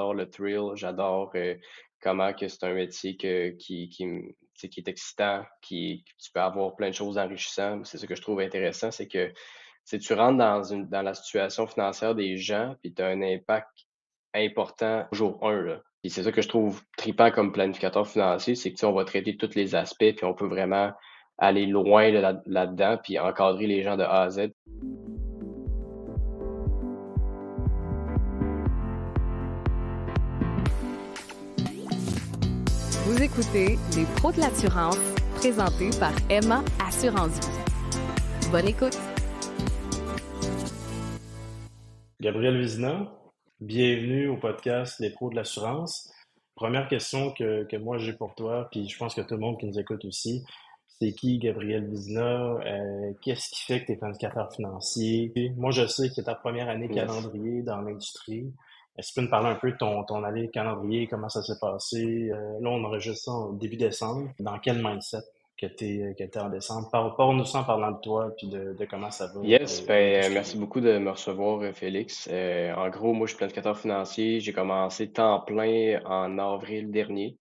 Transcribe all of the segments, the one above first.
j'adore le thrill, j'adore comment que c'est un métier qui, est excitant, qui, tu peux avoir plein de choses enrichissantes. C'est ce que je trouve intéressant, c'est que tu rentres dans, une, dans la situation financière des gens, puis tu as un impact important jour 1. Là. Puis c'est ça que je trouve trippant comme planificateur financier, c'est que on va traiter tous les aspects, puis on peut vraiment aller loin là-dedans, puis encadrer les gens de A à Z. écoutez Les pros de l'assurance, présentés par Emma Assurance Vie. Bonne écoute. Gabriel Vizina, bienvenue au podcast Les pros de l'assurance. Première question que, que moi j'ai pour toi, puis je pense que tout le monde qui nous écoute aussi, c'est qui Gabriel Vizina? Euh, qu'est-ce qui fait que tu es planificateur financier? Moi, je sais que c'est ta première année calendrier dans l'industrie. Est-ce que tu peux nous parler un peu de ton, ton année calendrier, comment ça s'est passé? Euh, là, on enregistre ça au début décembre. Dans quel mindset que tu es, en décembre? Parle-nous en parlant de toi puis de, de comment ça va. Yes, euh, ben, merci beaucoup de me recevoir, euh, Félix. en gros, moi, je suis planificateur financier. J'ai commencé temps plein en avril dernier.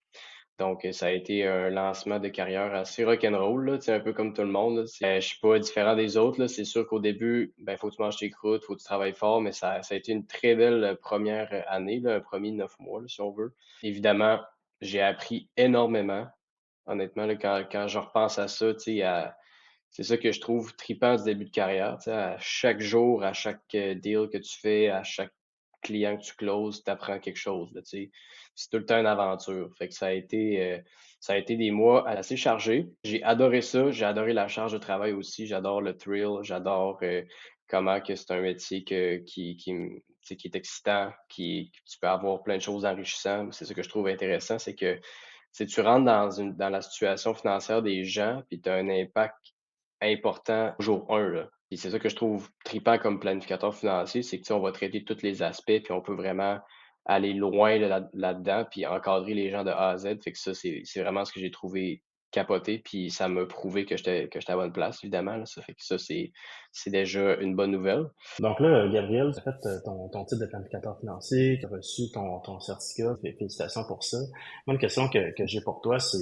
Donc, ça a été un lancement de carrière assez rock'n'roll, un peu comme tout le monde. Je ne suis pas différent des autres. C'est sûr qu'au début, il ben, faut que tu manges tes croûtes, faut que tu travailles fort, mais ça, ça a été une très belle première année, là, un premier neuf mois, si on veut. Évidemment, j'ai appris énormément. Honnêtement, là, quand, quand je repense à ça, c'est ça que je trouve tripant du début de carrière. À chaque jour, à chaque euh, deal que tu fais, à chaque client que tu closes, tu apprends quelque chose. c'est tout le temps une aventure. Fait que ça a été, euh, ça a été des mois assez chargés. J'ai adoré ça. J'ai adoré la charge de travail aussi. J'adore le thrill. J'adore euh, comment que c'est un métier qui, qui, qui est excitant, qui, tu peux avoir plein de choses enrichissantes. C'est ce que je trouve intéressant, c'est que tu rentres dans, une, dans la situation financière des gens, puis tu as un impact important jour 1. Là. Puis c'est ça que je trouve tripant comme planificateur financier, c'est que on va traiter tous les aspects, puis on peut vraiment aller loin là-dedans, puis encadrer les gens de A à Z. Fait que ça, c'est vraiment ce que j'ai trouvé capoté, puis ça m'a prouvé que j'étais que j'étais à bonne place, évidemment. Ça fait que ça, c'est déjà une bonne nouvelle. Donc là, Gabriel, tu as fait euh, ton, ton titre de planificateur financier, tu as reçu ton, ton certificat, félicitations pour ça. Moi, une question que, que j'ai pour toi, c'est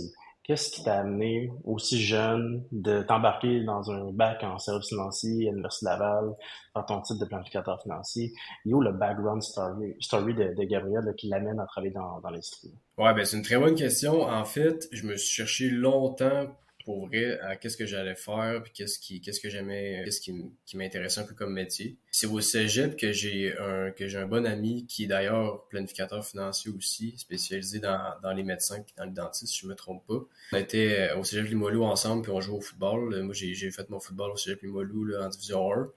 Qu'est-ce qui t'a amené aussi jeune de t'embarquer dans un bac en service financier à l'Université Laval, dans ton titre de planificateur financier? Et où le background story, de, Gabriel qui l'amène à travailler dans, dans l'industrie? Ouais, ben c'est une très bonne question. En fait, je me suis cherché longtemps pour vrai à qu'est-ce que j'allais faire, puis qu'est-ce qui, qu'est-ce que j'aimais, qu'est-ce qui, m'intéressait un peu comme métier. C'est au cégep que j'ai un, que j'ai un bon ami qui est d'ailleurs planificateur financier aussi, spécialisé dans, dans les médecins puis dans les dentistes, si je me trompe pas. On était au cégep Limoilou ensemble puis on jouait au football. Moi, j'ai, fait mon football au cégep Limoilou en division 1.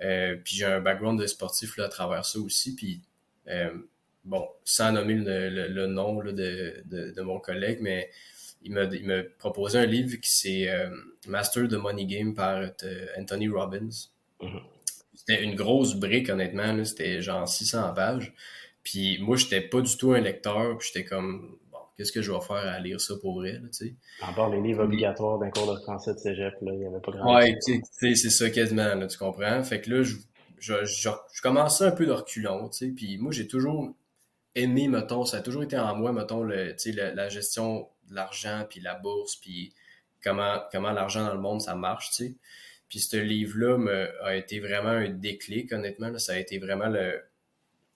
Euh, puis j'ai un background de sportif là, à travers ça aussi. Puis euh, bon, sans nommer le, nom de, de, mon collègue, mais il m'a proposé un livre qui c'est euh, Master the Money Game par euh, Anthony Robbins. Mm-hmm. C'était une grosse brique, honnêtement. C'était genre 600 pages. Puis moi, j'étais pas du tout un lecteur. Puis j'étais comme, bon, qu'est-ce que je vais faire à lire ça pour vrai, tu sais? Les livres obligatoires d'un cours de français de cégep, là, il y avait pas grand Ouais, c'est ça quasiment, là, tu comprends? Fait que là, je, je, je, je commençais un peu de reculon, tu sais. Puis moi, j'ai toujours aimé, mettons, ça a toujours été en moi, mettons, le, la, gestion l'argent, puis la bourse, puis comment, comment l'argent dans le monde, ça marche, tu sais. Puis ce livre-là a été vraiment un déclic, honnêtement. Ça a été vraiment le,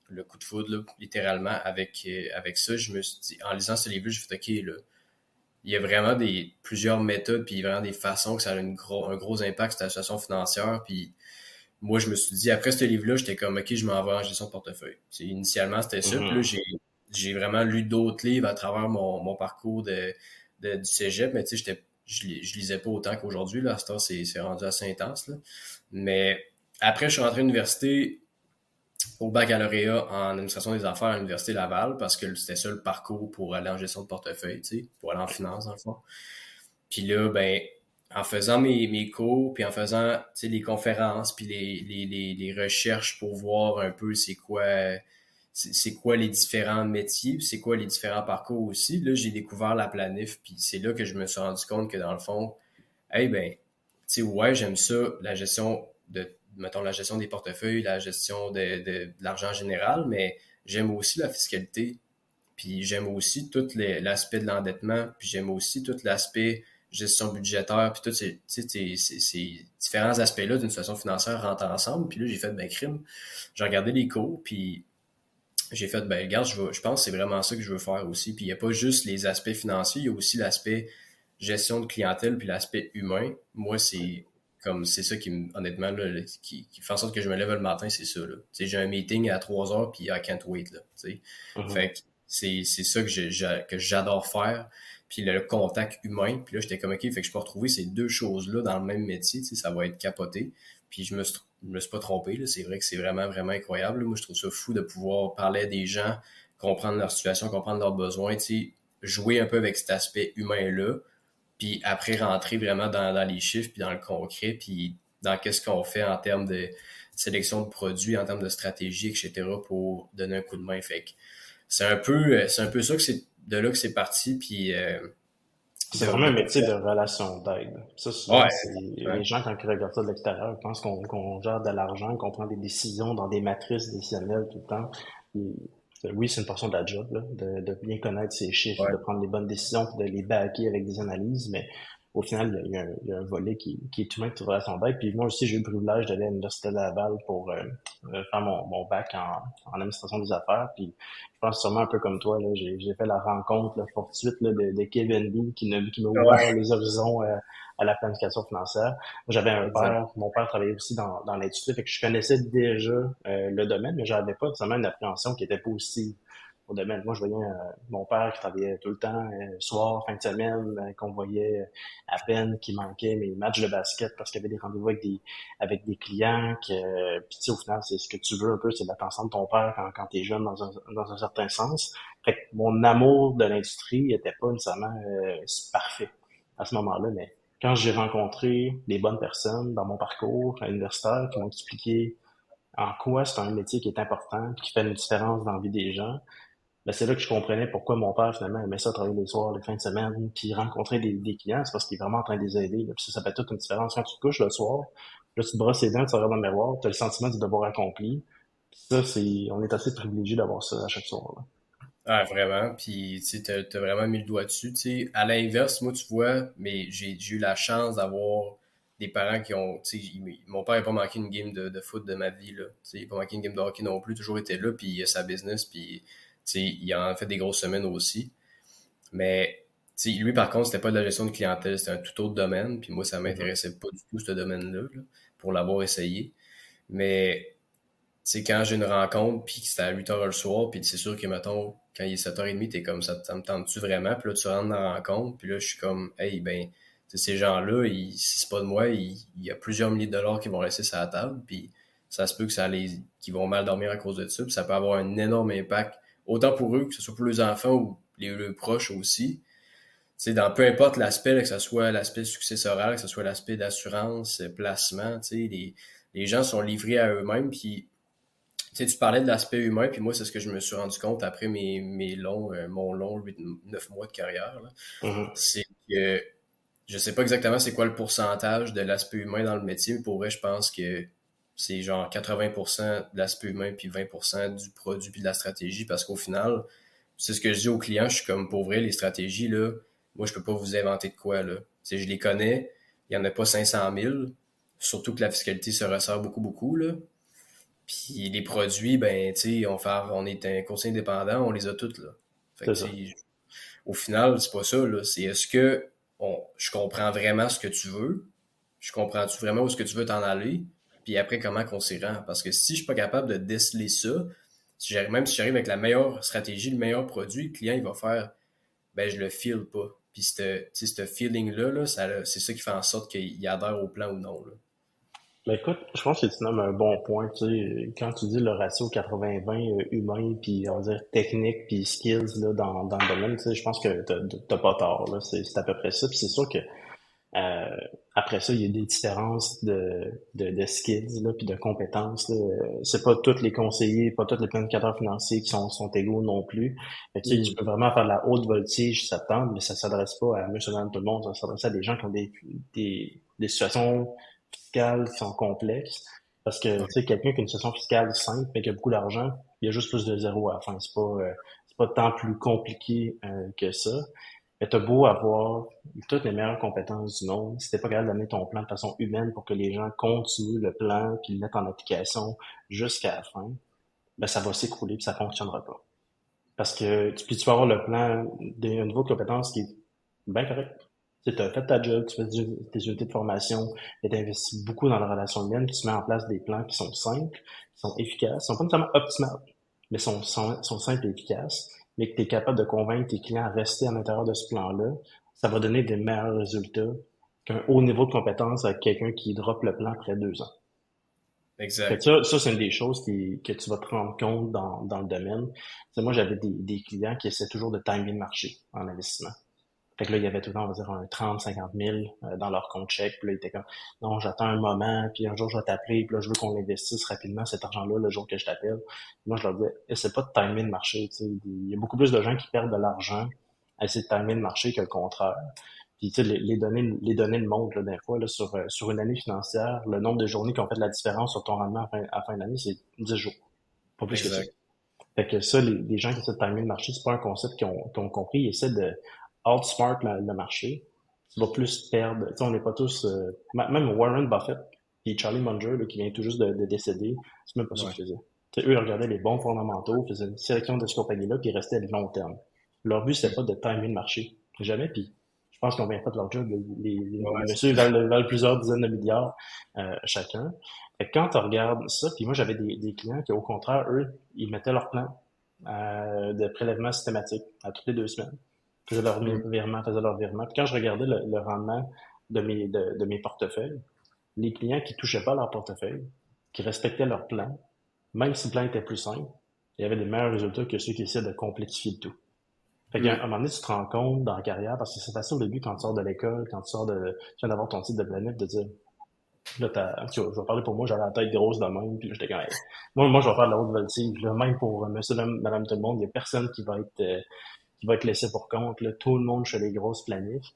le coup de foudre, littéralement, avec, euh, avec ça. Je me suis dit, en lisant ce livre-là, je me suis dit, OK, il y a vraiment des, plusieurs méthodes, puis vraiment des façons que ça a une gros, un gros impact sur la situation financière. Puis moi, je me suis dit, après ce livre-là, j'étais comme, OK, je m'en vais en gestion de portefeuille. initialement, c'était ça. Puis là, j'ai j'ai vraiment lu d'autres livres à travers mon, mon parcours de, de, du cégep, mais tu sais, je, je lisais pas autant qu'aujourd'hui. Là, à c'est, c'est rendu assez intense. Là. Mais après, je suis rentré à l'université au baccalauréat en administration des affaires à l'Université Laval parce que c'était ça le parcours pour aller en gestion de portefeuille, tu sais, pour aller en finance, dans le fond. Puis là, ben, en faisant mes, mes cours, puis en faisant les conférences, puis les, les, les, recherches pour voir un peu c'est quoi c'est quoi les différents métiers, c'est quoi les différents parcours aussi. Là, j'ai découvert la planif, puis c'est là que je me suis rendu compte que dans le fond, eh ben, tu sais, ouais, j'aime ça, la gestion de, mettons, la gestion des portefeuilles, la gestion de, de, l'argent général, mais j'aime aussi la fiscalité, puis j'aime aussi tout l'aspect de l'endettement, puis j'aime aussi tout l'aspect gestion budgétaire, puis tous ces, ces, ces, différents aspects-là d'une situation financière rentrent ensemble. Puis là, j'ai fait, ben, crime. J'ai regardé les cours, puis j'ai fait, ben, regarde, je, je pense que c'est vraiment ça que je veux faire aussi. Puis il n'y a pas juste les aspects financiers, il y a aussi l'aspect gestion de clientèle, puis l'aspect humain. Moi, c'est comme, c'est ça qui, honnêtement, là, qui, qui, fait en sorte que je me lève le matin, c'est ça, là. j'ai un meeting à 3 heures, puis I can't wait, là, tu mm-hmm. Fait que c'est, ça que, j'adore faire puis le contact humain. Puis là, j'étais comme, OK, fait que je peux retrouver ces deux choses-là dans le même métier, tu sais, ça va être capoté. Puis je me suis, me suis pas trompé. C'est vrai que c'est vraiment, vraiment incroyable. Moi, je trouve ça fou de pouvoir parler à des gens, comprendre leur situation, comprendre leurs besoins, tu sais, jouer un peu avec cet aspect humain-là. Puis après, rentrer vraiment dans, dans les chiffres, puis dans le concret, puis dans qu'est-ce qu'on fait en termes de sélection de produits, en termes de stratégie, etc., pour donner un coup de main. Fait que c'est un peu, c'est un peu ça que c'est de là que c'est parti. Puis, euh, c'est vraiment un métier de relation d'aide. Ça, ouais, les gens, quand ils regardent ça de l'extérieur, pensent qu'on gère de l'argent, qu'on prend des décisions dans des matrices décisionnelles tout le temps. oui, c'est une portion de la job, là, de, de, bien connaître ses chiffres, de prendre les bonnes décisions, de les backer avec des analyses, mais au final, il y a, un, un volet qui, qui est humain qui à son bac. Puis moi aussi, j'ai eu le privilège d'aller à l'Université de Laval pour euh, euh, faire mon, mon bac en, en, administration des affaires. Puis je pense sûrement un peu comme toi, là, j'ai, j'ai fait la rencontre là, fortuite là, de, de Kevin B qui, qui m'a ouvert les horizons euh, à la planification financière. J'avais un père, mon père travaillait aussi dans, dans l'industrie, fait que je connaissais déjà le domaine, mais j'avais pas nécessairement une appréhension qui était positive au domaine. Moi, je voyais euh, mon père qui travaillait tout le temps, euh, soir, fin de semaine, euh, qu'on voyait à peine, qui manquait mes matchs de basket parce qu'il y avait des rendez-vous avec des avec des clients. Que, puis tu sais, au final, c'est ce que tu veux un peu, c'est l'attention de ton père quand, quand tu es jeune dans un, dans un certain sens. Fait que mon amour de l'industrie était pas nécessairement parfait à ce moment-là, mais quand j'ai rencontré des bonnes personnes dans mon parcours à l'universitaire qui m'ont expliqué en quoi c'est un métier qui est important, qui fait une différence dans la vie des gens, ben, c'est là que je comprenais pourquoi mon père, finalement, aimait ça travailler les soirs, les fins de semaine, puis rencontrer des, clients, c'est parce qu'il est vraiment en train de les aider. Puis ça, ça fait toute une différence. Quand tu te couches le soir, là, tu te brosses les dents, tu regardes dans le miroir, tu as le sentiment du devoir accompli. Ça, c'est, on est assez privilégié d'avoir ça à chaque soir. Là. Ah, vraiment. Puis, tu sais, t'as vraiment mis le doigt dessus. À l'inverse, moi, tu vois, mais j'ai eu la chance d'avoir des parents qui ont, mon père n'a pas manqué une game de, foot de ma vie, là. Il n'a pas manqué une game de hockey non plus, toujours été là, puis il a sa business, puis il en a fait des grosses semaines aussi. Mais lui, par contre, c'était pas de la gestion de clientèle, c'était un tout autre domaine. Puis moi, ça m'intéressait pas du tout, ce domaine-là, pour l'avoir essayé. Mais quand j'ai une rencontre, puis que c'était à 8 h le soir, puis c'est sûr que, mettons, quand il est 7h30, t'es comme ça, ça me tente-tu vraiment? Puis là, tu rentres dans la rencontre, puis là, je suis comme, hey, ben, ces gens-là, si c'est pas de moi, il, y a plusieurs milliers de dollars qui vont rester sur la table, puis ça se peut que ça les, qu'ils vont mal dormir à cause de ça, puis ça peut avoir un énorme impact autant pour eux, que ce soit pour les enfants ou les, proches aussi. C'est dans peu importe l'aspect, que ce soit l'aspect successoral, que ce soit l'aspect d'assurance, placement, les, les gens sont livrés à eux-mêmes. Puis, tu parlais de l'aspect humain, puis moi, c'est ce que je me suis rendu compte après mes, mes longs, euh, mon long 8, 9 mois de carrière. Mm-hmm. C'est que je sais pas exactement c'est quoi le pourcentage de l'aspect humain dans le métier, mais pour vrai, je pense que c'est genre 80% de l'aspect humain puis 20% du produit puis de la stratégie parce qu'au final, c'est ce que je dis aux clients, je suis comme pour vrai, les stratégies, là, moi, je peux pas vous inventer de quoi, là. je les connais, il y en a pas 500 000, surtout que la fiscalité se ressort beaucoup, beaucoup, là. Puis les produits, ben, tu sais, on, on est un conseil indépendant, on les a toutes, là. Fait au final, c'est pas ça, là. C'est est-ce que on, je comprends vraiment ce que tu veux? Je comprends-tu vraiment où est-ce que tu veux t'en aller? Puis après comment qu'on s'y rend. Parce que si je suis pas capable de déceler ça, même si j'arrive avec la meilleure stratégie, le meilleur produit, le client il va faire ben je le feel pas. Puis ce feeling-là, -là, c'est ça qui fait en sorte qu'il adhère au plan ou non. Là. Ben écoute, je pense que tu nommes un bon point. Tu quand tu dis le ratio 80-20 euh, humain, puis on va dire technique, puis skills là, dans, dans le domaine, tu sais, je pense que t'as pas tort. C'est à peu près ça. Puis c'est sûr que euh, après ça, il y a des différences de, de, de skills là, puis de compétences. C'est pas tous les conseillers, pas tous les planificateurs financiers qui sont, sont égaux non plus. Mais, tu, sais, tu peux vraiment faire de la haute voltige septembre, mais ça s'adresse pas à monsieur tout le monde. Ça s'adresse à des gens qui ont des, des, des situations fiscales qui sont complexes. Parce que tu sais, quelqu'un qui a une situation fiscale simple mais qui a beaucoup d'argent, il y a juste plus de zéro à la fin. C'est pas, euh, c'est pas tant plus compliqué euh, que ça. Mais t'as beau avoir toutes les meilleures compétences du monde, si t'es pas capable d'amener ton plan de façon humaine pour que les gens continuent le plan puis le mettent en application jusqu'à la fin, ben ça va s'écrouler puis ça fonctionnera pas. Parce que puis tu peux avoir le plan d'un niveau de compétence qui est bien correct. Tu as fait ta job, tu fais tes unités de formation, tu investi beaucoup dans la relation humaine, puis tu mets en place des plans qui sont simples, qui sont efficaces, qui sont pas nécessairement optimales, mais sont, sont, sont simples et efficaces, mais que tu es capable de convaincre tes clients à rester à l'intérieur de ce plan-là, ça va donner des meilleurs résultats qu'un haut niveau de compétence avec quelqu'un qui drop le plan après deux ans. Exact. ça, ça c'est une des choses qui, que tu vas te rendre compte dans, dans le domaine. moi, j'avais des, des clients qui essaient toujours de timer le marché en investissement. Fait que là, il y avait tout le temps, on va dire, un 30, 50 000 dans leur compte chèque. Puis là, ils étaient comme, non, j'attends un moment, puis un jour, je vais t'appeler, puis là, je veux qu'on investisse rapidement cet argent-là le jour que je t'appelle. Moi, je leur disais, c'est pas de timer le marché. Tu sais. Il y a beaucoup plus de gens qui perdent de l'argent à essayer de timer le marché que le contraire. Puis, tu sais, les, les, données, les données le montrent, là, des fois, là, sur, euh, sur une année financière, le nombre de journées qui ont fait la différence sur ton rendement à fin, à fin d'année, c'est 10 jours. Pas plus que ça. Fait que ça, les, les gens qui essaient de timer le marché, c'est pas un concept qu'ils ont, ont compris. Ils essaient de outsmart le, le marché. Tu vas plus perdre. Tu sais, on n'est pas tous... Euh, même Warren Buffett et Charlie Munger, là, qui vient tout juste de, de décéder, c'est même pas ça qu'ils faisaient. Tu sais, eux, ils regardaient les bons fondamentaux, faisaient une sélection de ce compagnie-là, puis ils restaient à long terme. Leur but, c'était pas de timer le marché. Jamais, puis je pense qu'on vient pas de leur job. Les, les, ouais, messieurs valent, valent, plusieurs dizaines de milliards euh, chacun. Fait que quand tu regardes ça, puis moi j'avais des, des, clients qui au contraire, eux, ils mettaient leur plan euh, de prélèvement systématique à toutes les deux semaines. Faisaient leur virement, faisaient leur virement. Puis quand je regardais le, le rendement de mes, de, de, mes portefeuilles, les clients qui touchaient pas leur portefeuille, qui respectaient leur plan, même si le plan était plus simple, il y avait des meilleurs résultats que ceux qui essaient de complexifier le tout. Fait qu'à un moment donné, tu te rends compte dans la carrière, parce que c'est facile au début quand tu sors de l'école, quand tu sors de, tu viens d'avoir ton titre de planète, de dire, là, t'as, tu vois, je vais parler pour moi, j'avais la tête grosse de même, puis j'étais quand même, moi, moi, je vais faire de la haute voltige, là, même pour monsieur, madame, tout le monde, il y a personne qui va être, euh, va être laissé pour compte, là, tout le monde chez les grosses planifs.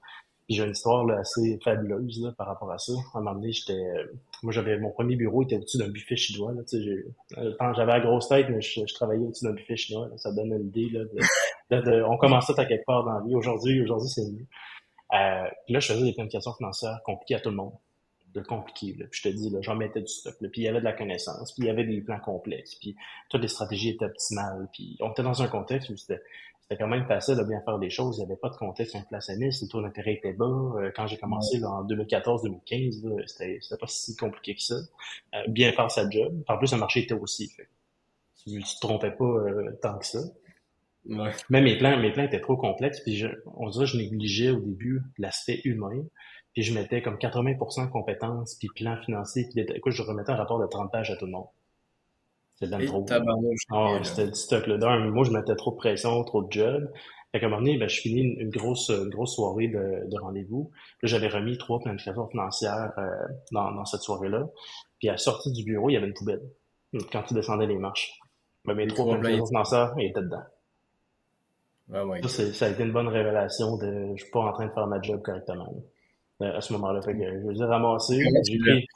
J'ai une histoire assez fabuleuse là, par rapport à ça. À un moment donné, j'étais, moi j'avais mon premier bureau était au-dessus d'un buffet chinois. Là, sais, j'avais la grosse tête, mais je, travaillais au-dessus d'un buffet chinois. Ça donne une idée là, de, on commençait à quelque part dans la vie. Aujourd'hui, aujourd'hui c'est mieux. Euh, là, je faisais des planifications financières compliquées à tout le monde de compliqué. Là. Puis je te dis, j'en mettais du stock. Là. Puis il y avait de la connaissance. Puis il y avait des plans complexes. Puis toutes les stratégies étaient optimales. Puis on était dans un contexte où c'était c'était quand même facile de bien faire des choses. Il n'y avait pas de contexte inflationniste, le taux d'intérêt était bas. Euh, quand j'ai commencé là, en 2014-2015, c'était, c'était pas si compliqué que ça. Euh, bien faire sa job. En plus, le marché était aussi. Fait. Tu, tu te trompais pas euh, tant que ça. Ouais. Mais mes plans, mes plans étaient trop complexes. Puis je, on dirait que je négligeais au début l'aspect humain. Puis je mettais comme 80% compétences, puis plan financier. Puis écoute, je remettais un rapport de 30 pages à tout le monde. C'était bien trop. Oh, c'était du stock là. Moi, je mettais trop de pression, trop de job. Fait qu'à un moment donné, ben, je finis une, une grosse, une grosse soirée de, de rendez-vous. Là, j'avais remis trois planifications financières euh, dans, dans cette soirée-là. Puis à la sortie du bureau, il y avait une poubelle. Quand tu descendais les marches. Ben, mes trois planifications financières étaient dedans. Ah ouais. Ça, ça, a été une bonne révélation de je suis pas en train de faire ma job correctement. Là, à ce moment-là. Fait que je les ai ramassés. J'ai pris,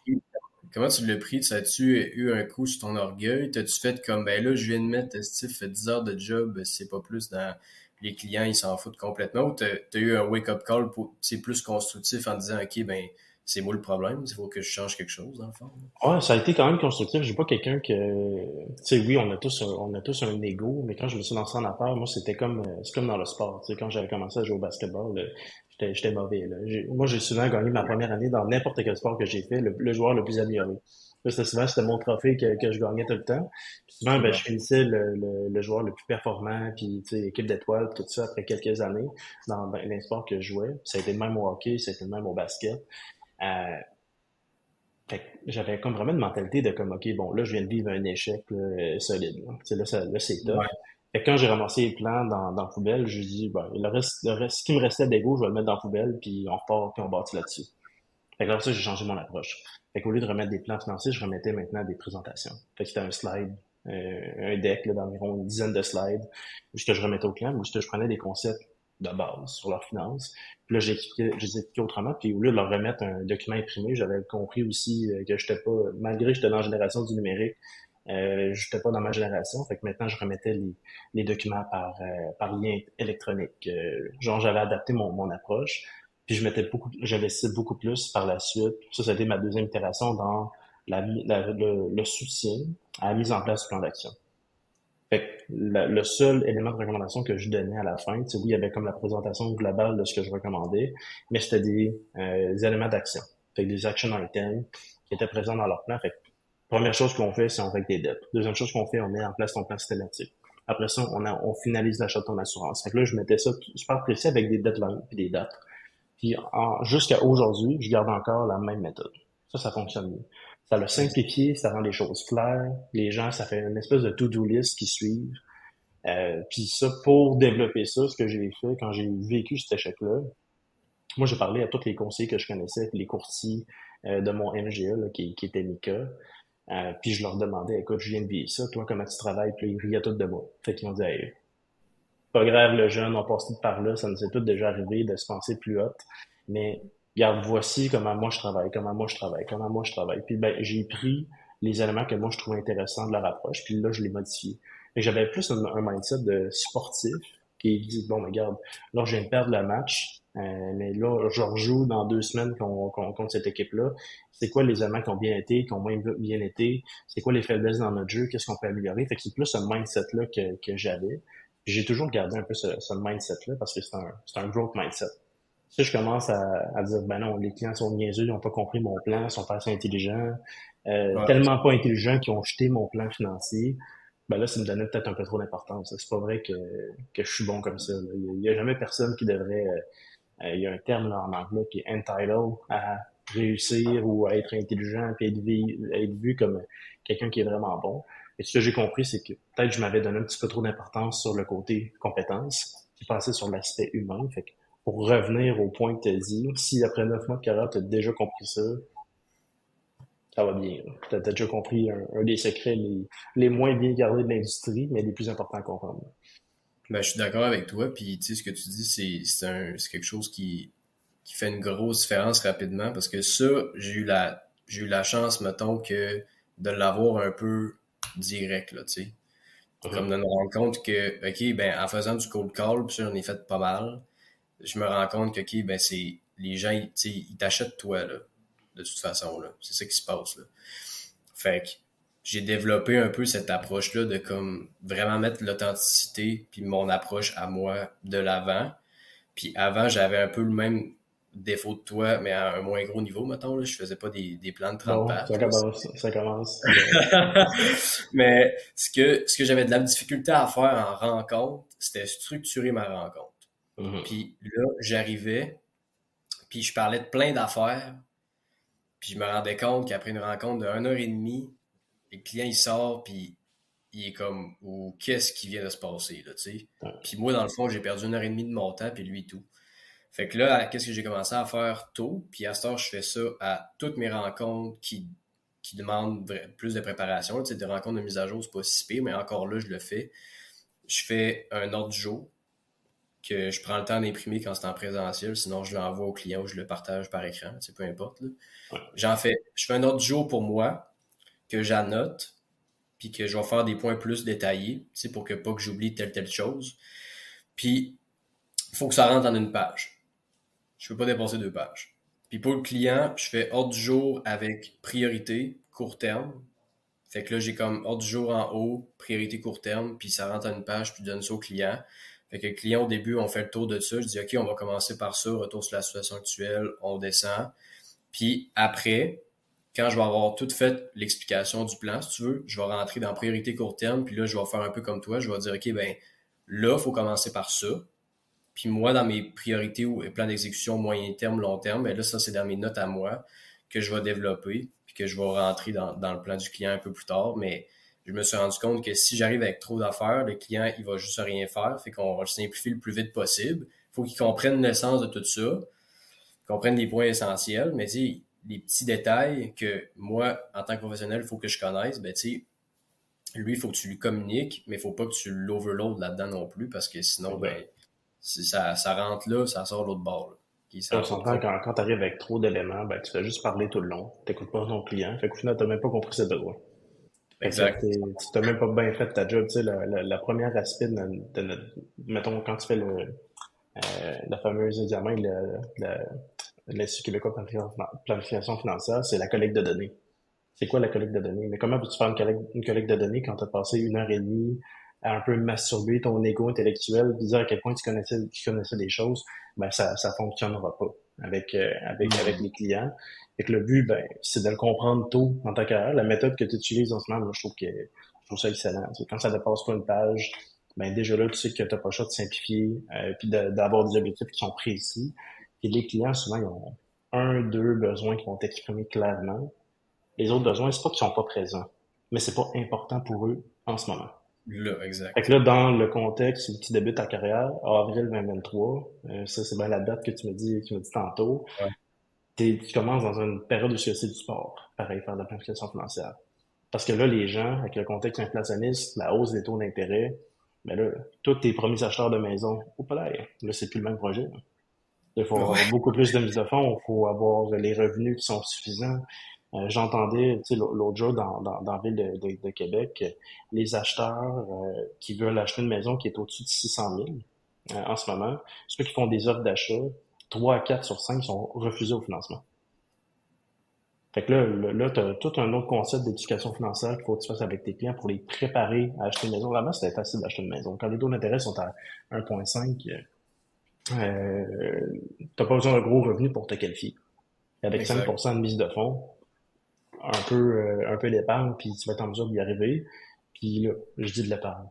Comment tu l'as pris? As-tu eu un coup sur ton orgueil? T'as-tu fait comme, ben là, je viens de mettre, Steve fait 10 heures de job, c'est pas plus dans les clients, ils s'en foutent complètement, ou t'as as eu un wake-up call pour, plus constructif en disant, OK, ben, c'est moi le problème, il faut que je change quelque chose, dans le fond? Ouais, ça a été quand même constructif. J'ai pas quelqu'un que, tu sais, oui, on a tous, un, on a tous un ego, mais quand je me suis lancé en affaires, moi, c'était comme, c'est comme dans le sport. Tu sais, quand j'avais commencé à jouer au basketball, j'étais mauvais. Là. Moi, j'ai souvent gagné ma première année dans n'importe quel sport que j'ai fait, le, le, joueur le plus amélioré. C'était souvent, c'était mon trophée que, que je gagnais tout le temps. Puis souvent, ben, je finissais le, le, le, joueur le plus performant, puis équipe d'étoiles, tout ça, après quelques années, dans ben, les sports que je jouais. Ça a été le même au hockey, ça a été le même au basket. Euh, j'avais comme vraiment une mentalité de comme ok bon là je viens de vivre un échec là, solide là, là, là c'est top ouais. Quand j'ai ramassé les plans dans, dans la poubelle je dis ben, le reste le reste ce qui me restait d'égo je vais le mettre dans la poubelle puis on repart puis on bâtit là-dessus fait que là ça j'ai changé mon approche fait qu'au lieu de remettre des plans financiers je remettais maintenant des présentations fait que c'était un slide euh, un deck d'environ une dizaine de slides où que je remettais au client où ce que je prenais des concepts de base sur leurs finances. Puis là, j'ai expliqué, autrement. Puis au lieu de leur remettre un document imprimé, j'avais compris aussi que j'étais pas, malgré que j'étais dans la génération du numérique, Euh, je n'étais pas dans ma génération, fait que maintenant je remettais les, les documents par, euh, par lien électronique. Euh, genre j'avais adapté mon, mon approche, puis je mettais beaucoup, j'investissais beaucoup plus par la suite. Ça, c'était ma deuxième itération dans la, le, le, soutien à la mise en place du plan d'action. Fait que le seul élément de recommandation que je donnais à la fin, oui, il y avait comme la présentation globale de ce que je recommandais, mais c'était des, des éléments d'action. Fait que des action items qui étaient présents dans leur plan. Fait que Première chose qu'on fait, c'est on règle des dettes. Deuxième chose qu'on fait, on met en place ton plan systématique. Après ça, on, a, on finalise l'achat de ton assurance. Fait là, je mettais ça super précis avec des deadlines et des dates. Puis jusqu'à aujourd'hui, je garde encore la même méthode. Ça, ça fonctionne mieux. Ça le simplifie, ça rend les choses claires. Les gens, ça fait une espèce de to-do list qui suivent. Euh, puis ça, pour développer ça, ce que j'ai fait quand j'ai vécu cet échec-là, moi, j'ai parlé à tous les conseillers que je connaissais, les courtiers euh, de mon MGA, qui, qui était Mika. Euh, puis je leur demandais, écoute, je viens de vivre ça, toi, comment tu travailles? Puis ils riaient tout de moi. Fait qu'ils m'ont dit, hey, pas grave, le jeune, on passe tout par là, ça nous est tout déjà arrivé de se penser plus haute. Mais regarde, voici comment moi je travaille, comment moi je travaille, comment moi je travaille. Puis ben, j'ai pris les éléments que moi je trouvais intéressants de leur approche, puis là, je les modifié. Et j'avais plus un, mindset de sportif qui dit, bon, regarde, là, je viens de perdre le match, euh, mais là, je rejoue dans deux semaines contre cette équipe-là. C'est quoi les éléments qui ont bien été, qui ont moins bien été? C'est quoi les faiblesses dans notre jeu? Qu'est-ce qu'on peut améliorer? Fait que c'est plus ce mindset-là que, que j'avais. J'ai toujours gardé un peu ce, ce mindset-là parce que c'est un, c'est un growth mindset. Si je commence à, à, dire, ben non, les clients sont niaiseux, ils n'ont pas compris mon plan, ils sont pas assez intelligents, euh, tellement pas intelligents qu'ils ont jeté mon plan financier, ben là, ça me donnait peut-être un peu trop d'importance. C'est pas vrai que, que je suis bon comme ça. Il n'y a, jamais personne qui devrait... Euh, il y a un terme là, en anglais qui est entitled à réussir ou à être intelligent vu, être vu comme quelqu'un qui est vraiment bon. Et ce que j'ai compris, c'est que peut-être je m'avais donné un petit peu trop d'importance sur le côté compétence, qui passait sur l'aspect humain. Fait que pour revenir au point que tu as dit, si après neuf mois de carrière, tu as déjà compris ça, ça va bien. Tu as, déjà compris un, des secrets les, les, moins bien gardés de l'industrie, mais les plus importants à comprendre. Ben, je suis d'accord avec toi. Puis, tu sais, ce que tu dis, c'est, c'est, quelque chose qui, qui fait une grosse différence rapidement parce que ça, j'ai eu la, j'ai eu la chance, mettons, que de l'avoir un peu direct, là, tu sais. Comme de me rendre compte que, OK, ben, en faisant du cold call, puis j'en ai fait pas mal, je me rends compte que, OK, ben, c'est, les gens, tu sais, ils t'achètent toi, là, de toute façon, là. C'est ça qui se passe, là. Fait que, j'ai développé un peu cette approche-là de comme vraiment mettre l'authenticité puis mon approche à moi de l'avant. Puis avant, j'avais un peu le même défaut de toi, mais à un moins gros niveau, mettons. Là. Je faisais pas des, des plans de 30 pages. Ça commence. Ça commence. mais ce que, ce que j'avais de la difficulté à faire en rencontre, c'était structurer ma rencontre. Mm-hmm. Puis là, j'arrivais, puis je parlais de plein d'affaires, puis je me rendais compte qu'après une rencontre de 1 heure et demie, le client il sort puis il est comme ou qu'est-ce qui vient de se passer là, tu sais. Puis moi dans le fond, j'ai perdu une heure et demie de mon temps puis lui tout. Fait que là, qu'est-ce que j'ai commencé à faire tôt, puis à ce temps, je fais ça à toutes mes rencontres qui qui demandent plus de préparation, tu sais, des rencontres de mise à jour, c'est pas si pire, mais encore là, je le fais. Je fais un ordre du jour que je prends le temps d'imprimer quand c'est en présentiel, sinon je l'envoie au client ou je le partage par écran, tu sais, peu importe. J'en fais, je fais un ordre du jour pour moi, que j'annote, puis que je vais faire des points plus détaillés, pour que pas que j'oublie telle telle chose. Puis il faut que ça rentre en une page. Je peux pas dépasser deux pages. Puis pour le client, je fais ordre du jour avec priorité court terme. Fait que là, j'ai comme ordre du jour en haut, priorité court terme, puis ça rentre en une page, puis je donne ça au client. Fait que le client, au début, on fait le tour de ça. Je dis, OK, on va commencer par ça, retour sur la situation actuelle, on descend. Puis après, quand je vais avoir tout fait l'explication du plan, si tu veux, je vais rentrer dans priorité court terme, puis là, je vais faire un peu comme toi, je vais dire, OK, ben là, il faut commencer par ça. Puis moi, dans mes priorités ou plans d'exécution moyen terme, long terme, ben là, ça, c'est dans mes notes à moi que je vais développer, puis que je vais rentrer dans, le plan du client un peu plus tard. Mais je me suis rendu compte que si j'arrive avec trop d'affaires, le client, il va juste rien faire. Fait qu'on va le simplifier le plus vite possible. Il faut qu'il comprenne l'essence de tout ça, comprenne les points essentiels, mais tu les petits détails que moi, en tant que professionnel, il faut que je connaisse, ben, tu sais, lui, il faut que tu lui communiques, mais il faut pas que tu l'overload là-dedans non plus, parce que sinon, ben, si ça, ça rentre là, ça sort l'autre bord. On s'entend quand, quand tu arrives avec trop d'éléments, ben, tu fais juste parler tout le long. Tu n'écoutes pas ton client. Fait qu'au final, tu n'as même pas compris ses besoins. Exact. Tu n'as même pas bien fait ta job. Tu sais, la, la, première aspect de, de, mettons, quand tu fais le, euh, la fameuse examen de l'Institut québécois de planification financière, c'est la collecte de données. C'est quoi la collecte de données? Mais comment peux-tu faire une collecte, une collecte de données quand tu as passé une heure et demie à un peu masturber ton ego intellectuel, dire à quel point tu connaissais, tu connaissais des choses, ben ça, ça fonctionnera pas avec, euh, avec, avec les clients. Et que le but, ben, c'est de le comprendre tôt dans ta carrière. La méthode que tu utilises en ce moment, moi, je trouve que je trouve ça excellent. quand ça dépasse pas une page, ben déjà là, tu sais que tu n'as pas le choix de simplifier, euh, puis d'avoir des objectifs qui sont précis. Et les clients, souvent, ils ont un, deux besoins qui vont t'exprimer clairement. Les autres besoins, c'est pas qu'ils sont pas présents, mais c'est pas important pour eux en ce moment. Là, exact. Fait que là, dans le contexte où tu débutes ta carrière, avril 2023, euh, ça, c'est bien la date que tu me dis, tu me dis tantôt. tu commences dans une période où c'est du sport. Pareil, faire de la planification financière. Parce que là, les gens, avec le contexte inflationniste, la hausse des taux d'intérêt, mais ben là, tous tes premiers acheteurs de maison, oh, là, là c'est plus le même projet. Il faut avoir beaucoup plus de mise de fonds, il faut avoir les revenus qui sont suffisants, euh, j'entendais l'autre jour dans, dans, dans, la ville de, de, Québec, les acheteurs euh, qui veulent acheter une maison qui est au-dessus de 600 000 euh, en ce moment, ceux qui font des offres d'achat, 3 à 4 sur 5 sont refusés au financement. Fait que là, là, tu as tout un autre concept d'éducation financière qu'il faut que tu fasses avec tes clients pour les préparer à acheter une maison. Là-bas, c'était facile d'acheter une maison. Quand les taux d'intérêt sont à 1,5, euh, tu pas besoin d'un gros revenu pour te qualifier. Avec 5% de mise de fonds, un peu, euh, un peu d'épargne, puis tu vas être en mesure d'y arriver. Puis là, je dis de l'épargne.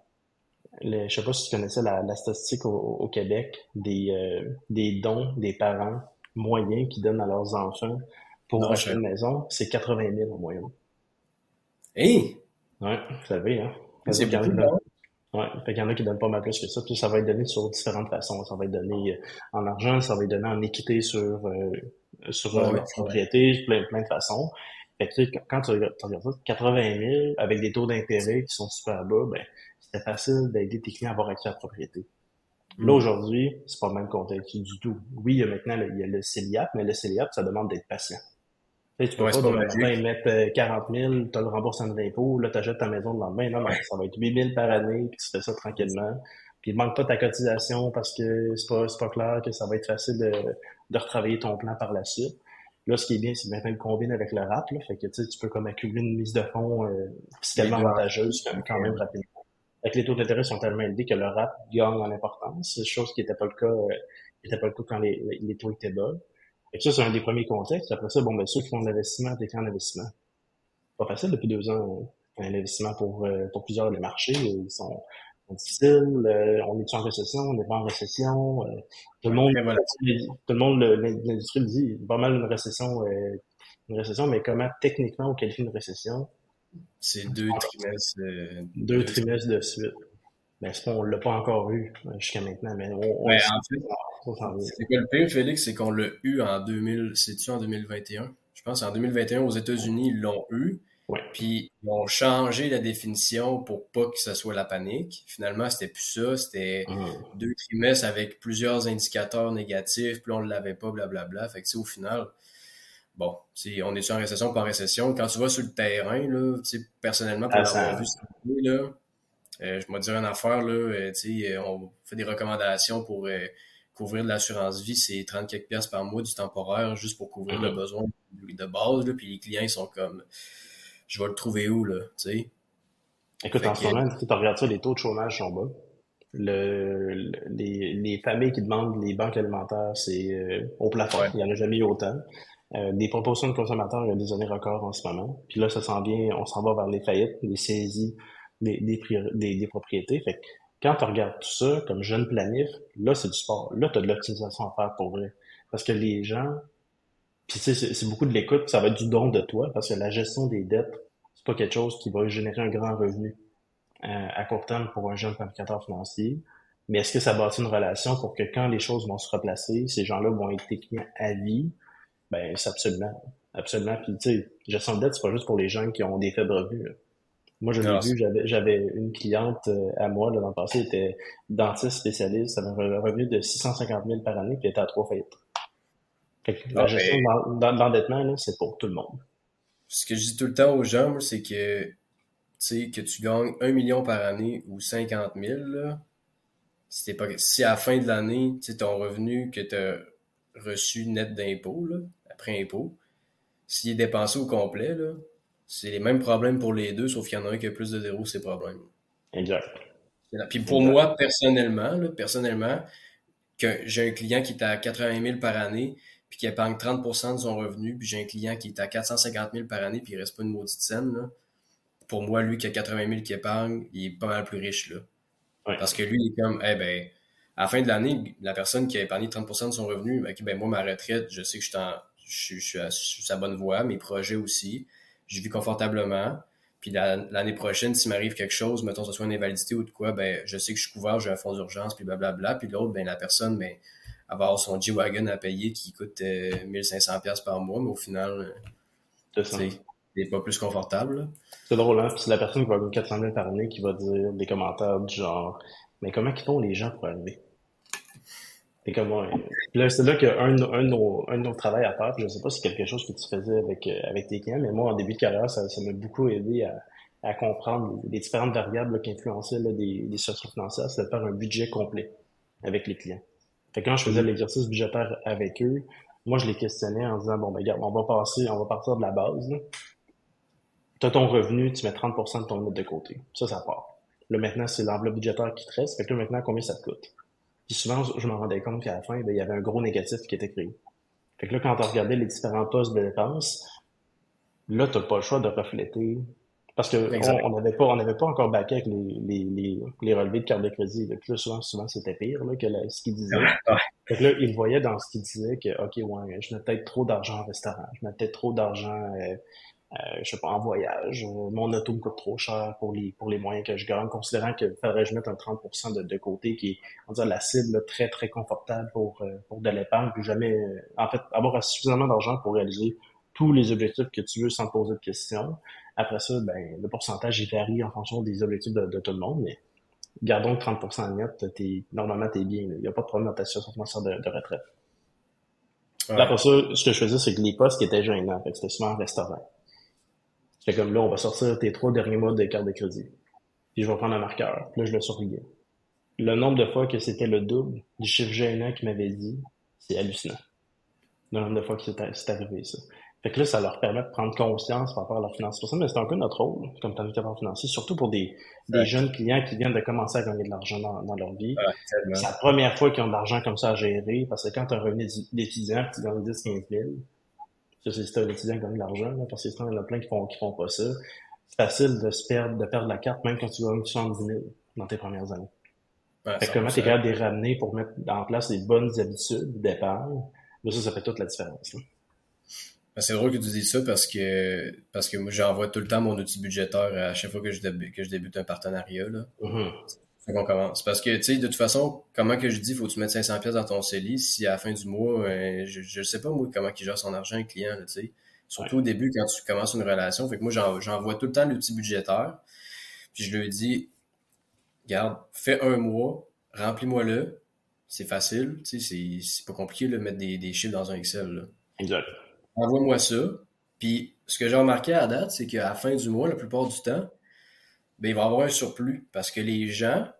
Je sais pas si tu connaissais la, la statistique au, Québec des, euh, des dons des parents moyens qui donnent à leurs enfants pour acheter une maison, c'est 80 000 en moyenne. Hey! Ouais, vous savez, hein? C'est beaucoup, Ouais, fait qu'il y en a qui donnent pas mal plus que ça. Puis ça va être donné sur différentes façons. Ça va être donné euh, en argent, ça va être donné en équité sur euh, sur la propriété, plein, plein de façons. Fait que, tu sais, quand tu regardes, ça, 80 000 avec des taux d'intérêt qui sont super bas, ben, c'était facile d'aider tes clients à avoir accès à la propriété. Là, mm. aujourd'hui, c'est pas le même contexte du tout. Oui, il y a maintenant le, il y a le CELIAP, mais le CELIAP, ça demande d'être patient. Tu, sais, tu peux pas, pas mettre 40 000, tu le remboursement d'impôt, là, tu achètes ta maison le lendemain. Non, non, ça va être 8 000 par année, puis tu fais ça tranquillement. Puis il manque pas ta cotisation parce que c'est pas, pas clair que ça va être facile de, de retravailler ton plan par la suite. Là, ce qui est bien, c'est maintenant le combine avec le rap. Là, fait que tu peux comme accumuler une mise de fonds euh, fiscalement avantageuse quand, même rapidement. Avec les taux d'intérêt sont tellement élevés que le rap gagne en importance. Chose qui n'était pas le cas, euh, pas le cas quand les, les, taux étaient bas. Et ça, c'est un des premiers contextes. Après ça, bon, ben, ceux qui font de l'investissement, t'es en investissement. Pas facile depuis deux ans, un investissement pour, euh, pour plusieurs des marchés. Ils sont, difficile, euh, on est en récession, on n'est pas en récession. Euh, tout le monde, tout le monde, l'industrie le dit, pas mal une récession, euh, une récession, mais comment techniquement on qualifie une récession? C'est deux trimestres. deux trimestres de suite. Mais ce qu'on l'a pas encore eu jusqu'à maintenant, mais on. en fait, c'est que le pire, Félix, c'est qu'on l'a eu en 2000, c'est-tu en 2021? Je pense en 2021 aux États-Unis, ils l'ont eu. Puis ils ont changé la définition pour pas que ce soit la panique. Finalement, c'était plus ça, c'était mmh. deux trimestres avec plusieurs indicateurs négatifs, puis on ne l'avait pas, blablabla. Fait que au final, bon, on est sur en récession par récession? Quand tu vas sur le terrain, là, personnellement, pour ah, l'avoir vu là, euh, je me dire une affaire, là, euh, euh, on fait des recommandations pour couvrir de l'assurance vie, c'est 30 quelques pièces par mois du temporaire juste pour couvrir le mmh. besoin de base. Là, puis les clients, ils sont comme je vais le trouver où, là, tu sais. Écoute, en ce moment, tu regardes ça, les taux de chômage sont bas. Le, les, les, familles qui demandent les banques alimentaires, c'est euh, au plafond. Il n'y en a jamais eu autant. Euh, des propositions de consommateurs, il y a des années records en ce moment. Puis là, ça s'en vient, on s'en va vers les faillites, les saisies des, des, des, propriétés. Fait que quand tu regardes tout ça comme jeune planif, là, c'est du sport. Là, tu as de l'optimisation à faire pour vrai. Parce que les gens, puis tu sais, c'est beaucoup de l'écoute, ça va être du don de toi, parce que la gestion des dettes, c'est pas quelque chose qui va générer un grand revenu euh, à court terme pour un jeune planificateur financier. Mais est-ce que ça bâtit une relation pour que quand les choses vont se replacer, ces gens-là vont être clients à vie? Ben, c'est absolument. Absolument. Puis, tu sais, gestion de dette, c'est pas juste pour les gens qui ont des faibles revenus. Moi, je l'ai vu, j'avais, une cliente euh, à moi, le passé, elle était dentiste spécialiste, elle avait un revenu de 650 000 par année, puis elle était à trois faillites la gestion de l'endettement, c'est pour tout le monde. Ce que je dis tout le temps aux gens, c'est que que tu gagnes 1 million par année ou 50 000, là, si, pas, si à la fin de l'année, ton revenu que tu as reçu net d'impôt, après impôt, s'il est dépensé au complet, là, c'est les mêmes problèmes pour les deux, sauf qu'il y en a un qui a plus de zéro, c'est problèmes. Exact. Puis pour moi, personnellement, là, personnellement, que j'ai un client qui est à 80 000 par année, puis qui épargne 30 de son revenu, puis j'ai un client qui est à 450 000 par année, puis il reste pas une maudite scène, là. Pour moi, lui qui a 80 000 qui épargne, il est pas mal plus riche, là. Parce que lui, il est comme, eh ben, à la fin de l'année, la personne qui a épargné 30 de son revenu, ben, ben, moi, ma retraite, je sais que je suis, en, je, suis à, sa bonne voie, mes projets aussi, je vis confortablement. Puis l'année prochaine, s'il m'arrive quelque chose, mettons, ce soit une invalidité ou de quoi, ben, je sais que je suis couvert, j'ai un fonds d'urgence, puis blablabla. Puis l'autre, ben, la personne, ben, avoir son G-Wagon à payer qui coûte 1500 euh, pièces par mois, mais au final, euh, c'est pas plus confortable. C'est drôle, hein? Puis c'est la personne qui va gagner 400 000 par année qui va dire des commentaires du genre « Mais comment ils font les gens pour arriver? » Là, c'est là qu'un un, un, de nos travail à faire, je sais pas si c'est quelque chose que tu faisais avec, euh, avec tes clients, mais moi, en début de carrière, ça m'a beaucoup aidé à, à comprendre les différentes variables qui influençaient là, des, des situations financières, c'est de faire un budget complet avec les clients. Fait que quand je faisais l'exercice budgétaire avec eux, moi, je les questionnais en disant, bon, ben, regarde, on va passer, on va partir de la base, Tu as ton revenu, tu mets 30% de ton net de côté. Ça, ça part. Là, maintenant, c'est l'enveloppe budgétaire qui te reste. Fait que là, maintenant, combien ça te coûte? Puis souvent, je me rendais compte qu'à la fin, ben, il y avait un gros négatif qui était créé. Fait que là, quand on regardait les différents postes de dépenses, là, tu n'as pas le choix de refléter parce que on n'avait pas, on n'avait pas encore backé avec les, les, les, les, relevés de carte de crédit. Donc là, souvent, souvent, c'était pire là, que ce qu'il disait. Donc là, il voyait dans ce qu'il disait que, OK, ouais, je mets peut-être trop d'argent en restaurant, je mets peut-être trop d'argent, euh, euh, je sais pas, en voyage, mon auto me coûte trop cher pour les, pour les moyens que je gagne, considérant que faudrait que je mette un 30% de, de côté, qui est, on dirait, la cible très, très confortable pour, euh, pour de l'épargne, puis jamais, en fait, avoir suffisamment d'argent pour réaliser tous les objectifs que tu veux sans poser de questions. Après ça, ben, le pourcentage, il varie en fonction des objectifs de, tout le monde, mais gardons 30% net, es, normalement, tu es bien. Il n'y a pas de problème dans ta situation financière de, de retraite. Là, pour ça, ce que je faisais, c'est que les postes qui étaient gênants, c'était souvent en restaurant. C'était comme là, on va sortir tes trois derniers mois de carte de crédit. Puis je vais prendre un marqueur. Puis là, je le surveillais. Le nombre de fois que c'était le double du chiffre gênant qu'il m'avait dit, c'est hallucinant. Le nombre de fois que c'est arrivé, ça. Fait que là, ça leur permet de prendre conscience par rapport à leur finances. Pour ça, mais c'est un peu notre rôle comme planificateur financier, surtout pour des, des jeunes clients qui viennent de commencer à gagner de l'argent dans, dans, leur vie. c'est la première fois qu'ils ont de l'argent comme ça à gérer, parce que quand tu as un revenu d'étudiant, tu gagnes 10, 15 000, ça c'est si un étudiant qui gagne de l'argent, parce qu'il y en a plein qui font, qui font pas ça. C'est facile de se perdre, de perdre la carte, même quand tu gagnes 70 000 dans tes premières années. fait que comment tu es capable de les ramener pour mettre en place les bonnes habitudes d'épargne, ça, ça fait toute la différence. Ben, c'est drôle que tu dises ça parce que parce que moi j'envoie tout le temps mon outil budgétaire à chaque fois que je débute, que je débute un partenariat là. Mm-hmm. qu'on commence. Parce que tu sais de toute façon, comment que je dis, faut que tu mettes 500 pièces dans ton CELI si à la fin du mois, euh, je je sais pas moi comment il gère son argent un client tu sais. Surtout au début quand tu commences une relation, fait que moi j'envoie tout le temps l'outil budgétaire. Puis je lui dis garde, fais un mois, remplis-moi-le. C'est facile, tu sais, c'est pas compliqué de mettre des, des chiffres dans un Excel là. Exact envoie-moi ça. Puis ce que j'ai remarqué à date, c'est qu'à la fin du mois, la plupart du temps, ben, il va avoir un surplus. Parce que les gens,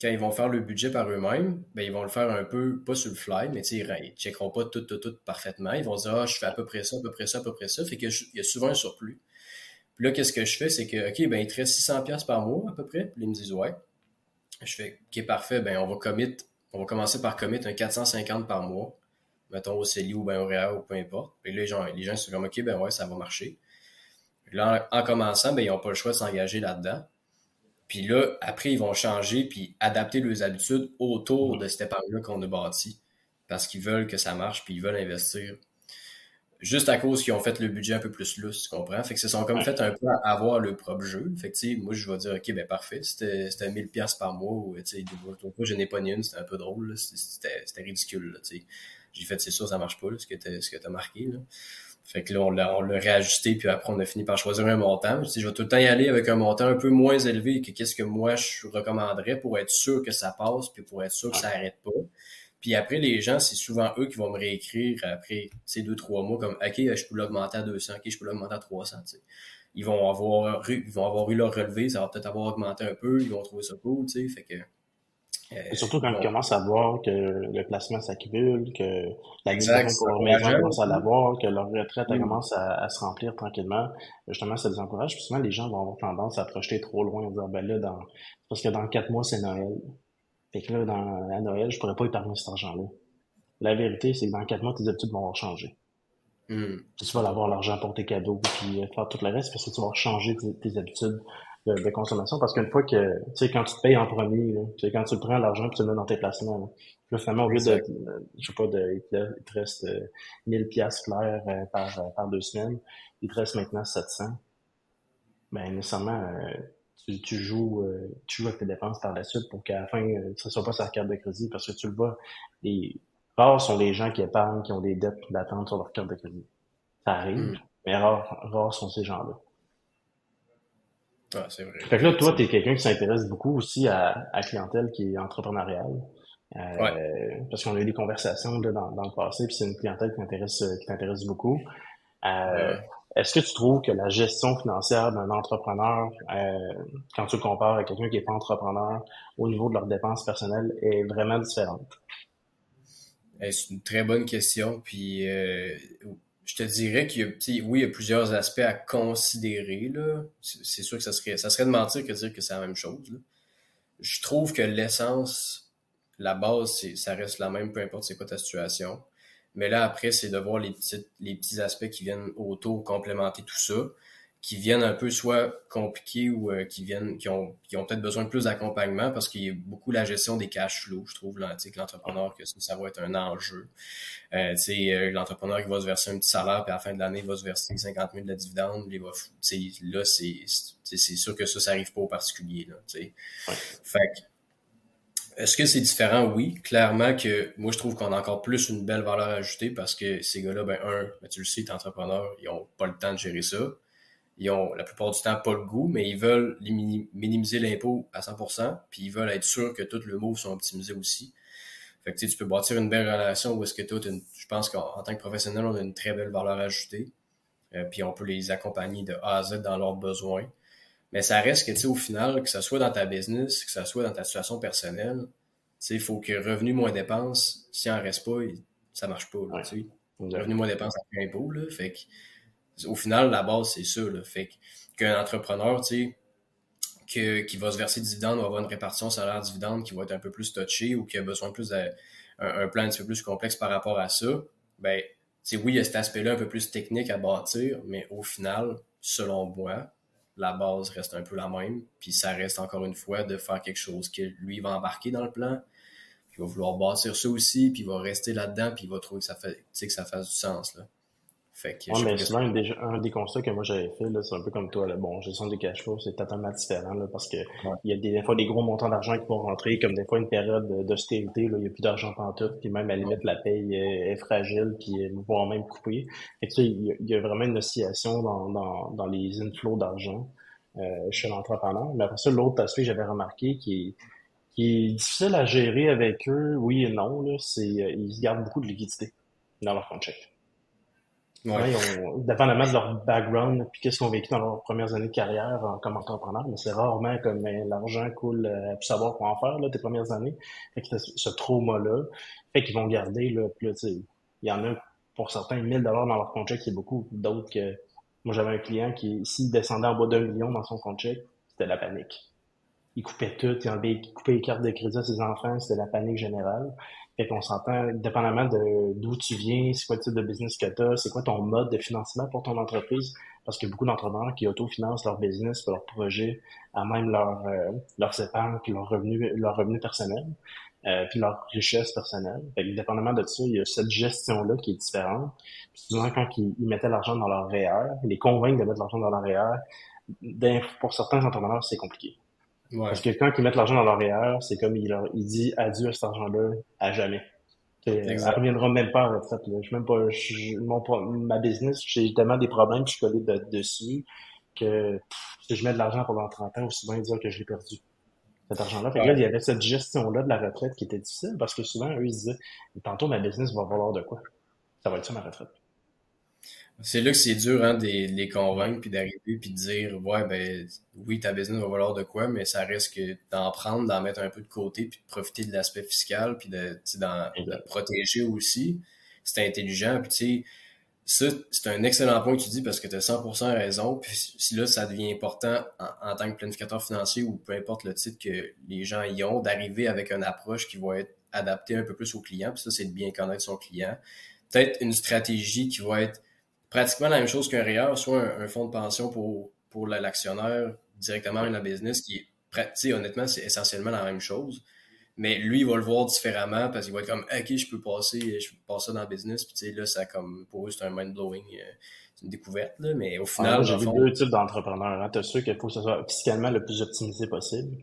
quand ils vont faire le budget par eux-mêmes, ben, ils vont le faire un peu, pas sur le fly, mais ils ne checkeront pas tout, tout, tout parfaitement. Ils vont dire, ah, je fais à peu près ça, à peu près ça, à peu près ça. Fait qu'il y a souvent un surplus. Puis là, qu'est-ce que je fais? C'est que, OK, ben, il te reste 600$ par mois, à peu près. Puis ils me disent, ouais. Je fais, OK, parfait, ben, on va commit, on va commencer par commit un 450 par mois mettons au CELI ou au REA ou peu importe. Puis là, les gens, les gens sont comme, OK, ben ouais, ça va marcher. Là, en, commençant, ben, ils n'ont pas le choix de s'engager là-dedans. Puis là, après, ils vont changer puis adapter leurs habitudes autour de cette épargne-là qu'on a bâti. Parce qu'ils veulent que ça marche puis ils veulent investir. Juste à cause qu'ils ont fait le budget un peu plus lousse, tu comprends? Fait que se sont comme fait un peu à avoir le propre jeu. Fait que, moi, je vais dire, OK, ben parfait, c'était 1000 pièces par mois ou, tu sais, je n'ai pas ni une, c'était un peu drôle, c'était ridicule, là, tu sais. J'ai fait, c'est sûr, ça marche pas, ce que tu ce que as marqué. Là. Fait que là, on l'a, on l'a réajusté, puis après, on a fini par choisir un montant. Je, je vais tout le temps y aller avec un montant un peu moins élevé que qu'est-ce que moi, je recommanderais pour être sûr que ça passe, puis pour être sûr que ça arrête pas. Puis après, les gens, c'est souvent eux qui vont me réécrire après ces deux, trois mois comme OK, je peux l'augmenter à 200, OK, je peux l'augmenter à 300. ils vont avoir, ils vont avoir eu leur relevé, ça va peut-être avoir augmenté un peu, ils vont trouver ça cool, tu sais, fait que et surtout quand ils commencent à voir que le placement s'accumule, que la exact, pour leur maison commence à l'avoir, que leur retraite mm. commence à, se remplir tranquillement, justement, ça les encourage. Puis souvent, les gens vont avoir tendance à projeter trop loin, en disant, ben là, dans, parce que dans quatre mois, c'est Noël. Fait que là, dans, à Noël, je pourrais pas épargner cet argent-là. La vérité, c'est que dans quatre mois, tes habitudes vont avoir changé. Mm. Tu vas avoir l'argent pour tes cadeaux, puis euh, faire tout le reste, parce que tu vas changer tes habitudes de, consommation parce qu'une fois que, tu sais, quand tu te payes en premier, tu sais, quand tu prends l'argent puis tu le mets dans tes placements, là, finalement, au lieu de, je sais pas, de, il te, reste 1000 euh, piastres clairs euh, par, euh, par deux semaines, il te reste maintenant 700. Ben, nécessairement, tu, tu joues, tu joues avec tes dépenses par la suite pour qu'à la fin, ce soit pas sa carte de crédit parce que tu le vois, les rares sont les gens qui épargnent, qui ont des dettes d'attente sur leur carte de crédit. Ça arrive, hmm. mais rares, rares sont ces gens-là. Ah, c'est vrai. Fait que là, toi, tu es quelqu'un qui s'intéresse beaucoup aussi à, à clientèle qui est entrepreneuriale. Euh, Parce qu'on a eu des conversations là, dans, dans, le passé, puis c'est une clientèle qui t'intéresse qui t'intéresse beaucoup. Euh, Est-ce que tu trouves que la gestion financière d'un entrepreneur, euh, quand tu le compares à quelqu'un qui n'est pas entrepreneur, au niveau de leurs dépenses personnelles, est vraiment différente? Eh, c'est une très bonne question. Puis euh, je te dirais qu'il y a, oui, il y a plusieurs aspects à considérer. Là. C'est sûr que ça serait, ça serait de mentir que dire que c'est la même chose. Je trouve que l'essence, la base, ça reste la même, peu importe c'est quoi ta situation. Mais là, après, c'est de voir les petits, les petits aspects qui viennent autour complémenter tout ça qui viennent un peu soit compliqués ou euh, qui viennent qui ont, qui ont peut-être besoin de plus d'accompagnement parce qu'il y a beaucoup la gestion des cash flows, je trouve, l'entrepreneur, que ça, ça, va être un enjeu. Euh, euh, l'entrepreneur qui va se verser un petit salaire, puis à la fin de l'année, il va se verser 50 000 de dividendes, il va, là, c'est, c'est sûr que ça, ça arrive pas au particulier. Là, Fait est-ce que c'est différent? Oui. Clairement que moi, je trouve qu'on a encore plus une belle valeur ajoutée parce que ces gars-là, ben, un, ben, tu le sais, entrepreneur, ils ont pas le temps de gérer ça ils ont la plupart du temps pas le goût, mais ils veulent minimiser l'impôt à 100%, puis ils veulent être sûrs que tous les moves sont optimisés aussi. Fait que tu peux bâtir une belle relation où est-ce que toi, je pense qu'en tant que professionnel, on a une très belle valeur ajoutée, euh, puis on peut les accompagner de A à Z dans leurs besoins. Mais ça reste que, tu sais, au final, que ce soit dans ta business, que ce soit dans ta situation personnelle, tu sais, il faut que revenu moins dépenses, si en reste pas, ça marche pas, là, tu sais. Revenu moins dépenses après impôt, là. Fait que, au final, la base, c'est ça. Là. Fait qu'un entrepreneur, tu sais, qui va se verser dividende, va avoir une répartition salaire-dividende qui va être un peu plus touchée ou qui a besoin de plus d'un un, plan un petit peu plus complexe par rapport à ça, ben, oui, il y a cet aspect-là un peu plus technique à bâtir, mais au final, selon moi, la base reste un peu la même, puis ça reste encore une fois de faire quelque chose que lui va embarquer dans le plan, puis il va vouloir bâtir ça aussi, puis il va rester là-dedans, puis il va trouver que ça fait, que ça fasse du sens. Là. Fait que mais souvent, un des, un des constats que moi j'avais fait, c'est un peu comme toi. Là. Bon, gestion des cash flows, c'est totalement différent là, parce que il y a des, fois des gros montants d'argent qui vont rentrer, comme des fois une période d'austérité, il n'y a plus d'argent tout, puis même à la limite, la paye est, fragile, puis voire même coupée. Fait que, il, y a, vraiment une oscillation dans, dans, dans les inflows d'argent euh, chez l'entrepreneur. Mais après ça, l'autre aspect que j'avais remarqué qui est, qui est difficile à gérer avec eux, oui et non, c'est euh, ils gardent beaucoup de liquidité dans leur compte chèque. Ouais. dépendamment de leur background puis qu'est-ce qu'ils ont vécu dans leurs premières années de carrière en, comme entrepreneur, mais c'est rarement comme ben, l'argent coule euh, savoir quoi en faire là, tes premières années. Fait que ce trauma-là, fait qu'ils vont garder là, puis là, il y en a pour certains 1000 dollars dans leur compte chèque, c'est beaucoup. D'autres que moi j'avais un client qui s'il descendait en bas d'un million dans son compte chèque, c'était la panique. Il coupait tout, il, enlevait, il coupait les cartes de crédit à ses enfants, c'était la panique générale. Fait qu'on s'entend, dépendamment de d'où tu viens, c'est quoi le type de business que tu as, c'est quoi ton mode de financement pour ton entreprise, parce qu'il y a beaucoup d'entrepreneurs qui autofinancent leur business, leur projet, à même leur, euh, leurs épargnes, puis leurs revenus, leurs revenus personnels, euh, puis leur richesse personnelle. Fait que dépendamment de ça, il y a cette gestion-là qui est différente. Souvent, quand ils, mettaient l'argent dans leur REER, les convaincre de mettre l'argent dans leur REER, pour certains entrepreneurs, c'est compliqué. Parce que quand ils mettent l'argent dans leur REER, c'est comme il, il dit adieu à cet argent-là à jamais. Ça reviendra même pas en retraite. Là. Je même pas, je, mon, ma business, j'ai tellement des problèmes, je suis collé dessus que si je mets de l'argent pendant 30 ans, aussi bien dire que je l'ai perdu. Cet argent-là. Fait que là, il y avait cette gestion-là de la retraite qui était difficile parce que souvent, eux, ils disaient, tantôt ma business va valoir de quoi? Ça va être ça ma retraite. C'est là que c'est dur hein, de les convaincre, puis d'arriver, puis de dire, ouais, ben oui, ta business va valoir de quoi, mais ça reste que d'en prendre, d'en mettre un peu de côté, puis de profiter de l'aspect fiscal, puis de, de protéger aussi. C'est intelligent, puis tu sais, ça, c'est un excellent point que tu dis parce que tu as 100% raison. Puis si là, ça devient important en, tant que planificateur financier ou peu importe le titre que les gens y ont, d'arriver avec une approche qui va être adaptée un peu plus au client. Puis ça, c'est de bien connaître son client. Peut-être une stratégie qui va être pratiquement la même chose qu'un REER, soit un, fonds de pension pour, pour l'actionnaire directement dans la business, qui est, honnêtement, c'est essentiellement la même chose. Mais lui, il va le voir différemment parce qu'il va être comme, OK, je peux passer, je peux passer dans le business. Puis, tu sais, là, ça comme, pour eux, c'est un mind-blowing, euh, c'est une découverte, là. Mais au final. j'ai vu deux types d'entrepreneurs. Hein. Tu ceux qu'il faut que ce soit fiscalement le plus optimisé possible.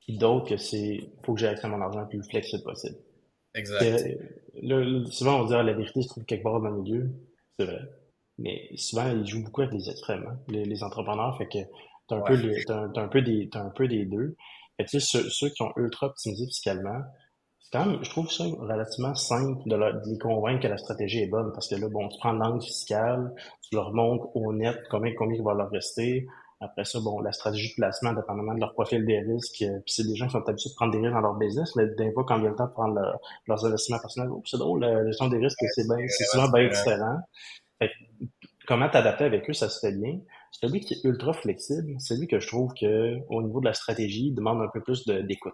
Puis d'autres que c'est, faut que j'ai accès à mon argent le plus flexible possible. Exact. Là, souvent, on dit, ah, la vérité se trouve quelque part dans le milieu. C'est vrai. Mais souvent, ils jouent beaucoup avec les extrêmes, hein, les, les, entrepreneurs. Fait que t'as un, peu un, peu des, un peu des deux. Et tu sais, ceux, qui ont ultra optimisé fiscalement, c'est quand même, je trouve ça relativement simple de, les convaincre que la stratégie est bonne. Parce que là, bon, tu prends l'angle fiscal, tu leur montres au net combien, combien il va leur rester. Après ça, bon, la stratégie de placement, dépendamment de leur profil des risques, euh, puis c'est des gens qui sont habitués de prendre des risques dans leur business, mais d'un fois, quand vient le temps de prendre leurs investissements personnels, oh, c'est drôle, la gestion des risques, c'est bien, c'est souvent bien différent. Comment t'adapter avec eux, ça se fait bien. Celui qui est ultra flexible, c'est lui que je trouve que au niveau de la stratégie, il demande un peu plus d'écoute.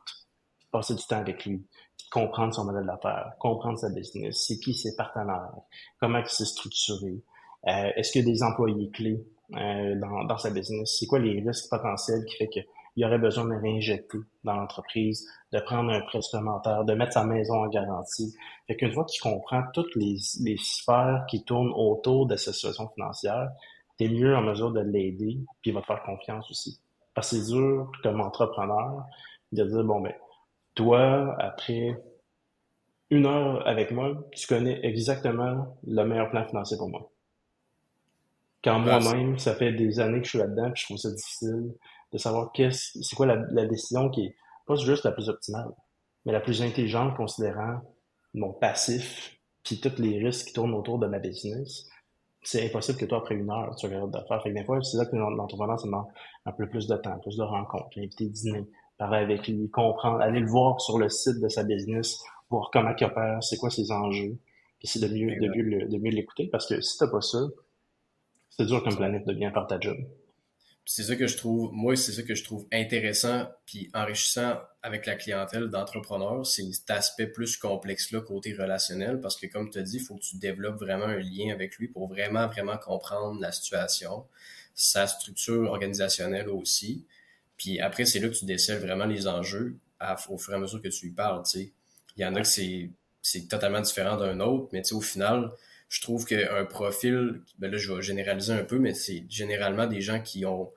Passer du temps avec lui, comprendre son modèle d'affaires, comprendre sa business, c'est qui ses partenaires, comment il s'est structuré, euh, est-ce qu'il y a des employés clés euh, dans, dans sa business, c'est quoi les risques potentiels qui fait qu'il y aurait besoin de réinjecter dans l'entreprise, de prendre un prêt supplémentaire, de mettre sa maison en garantie. Fait qu'une fois qu'il comprend toutes les, les sphères qui tournent autour de sa situation financière, t'es mieux en mesure de l'aider, puis il va te faire confiance aussi. Parce que c'est dur, comme entrepreneur, de dire, bon, ben, toi, après une heure avec moi, tu connais exactement le meilleur plan financier pour moi. Quand moi-même, ça fait des années que je suis là-dedans, puis je trouve ça difficile de savoir qu'est-ce, c'est quoi la, la, décision qui est pas juste la plus optimale, mais la plus intelligente considérant mon passif, puis tous les risques qui tournent autour de ma business. C'est impossible que toi, après une heure, tu regardes d'affaires. Fait que des fois, c'est là que l'entrepreneur, ça demande un peu plus de temps, plus de rencontres, l'inviter dîner, parler avec lui, comprendre, aller le voir sur le site de sa business, voir comment il opère, c'est quoi ses enjeux, puis c'est de mieux, de mieux, de mieux l'écouter, parce que si t'as pas ça, c'est dur comme planète de bien faire ta job c'est ça que je trouve, moi, c'est ça que je trouve intéressant puis enrichissant avec la clientèle d'entrepreneurs, c'est cet aspect plus complexe-là côté relationnel, parce que comme tu as dit, il faut que tu développes vraiment un lien avec lui pour vraiment, vraiment comprendre la situation, sa structure organisationnelle aussi. Puis après, c'est là que tu décèles vraiment les enjeux au fur et à mesure que tu lui parles, tu sais. Il y en a que c'est, c'est totalement différent d'un autre, mais tu sais, au final, je trouve qu'un profil, ben là, je vais généraliser un peu, mais c'est généralement des gens qui ont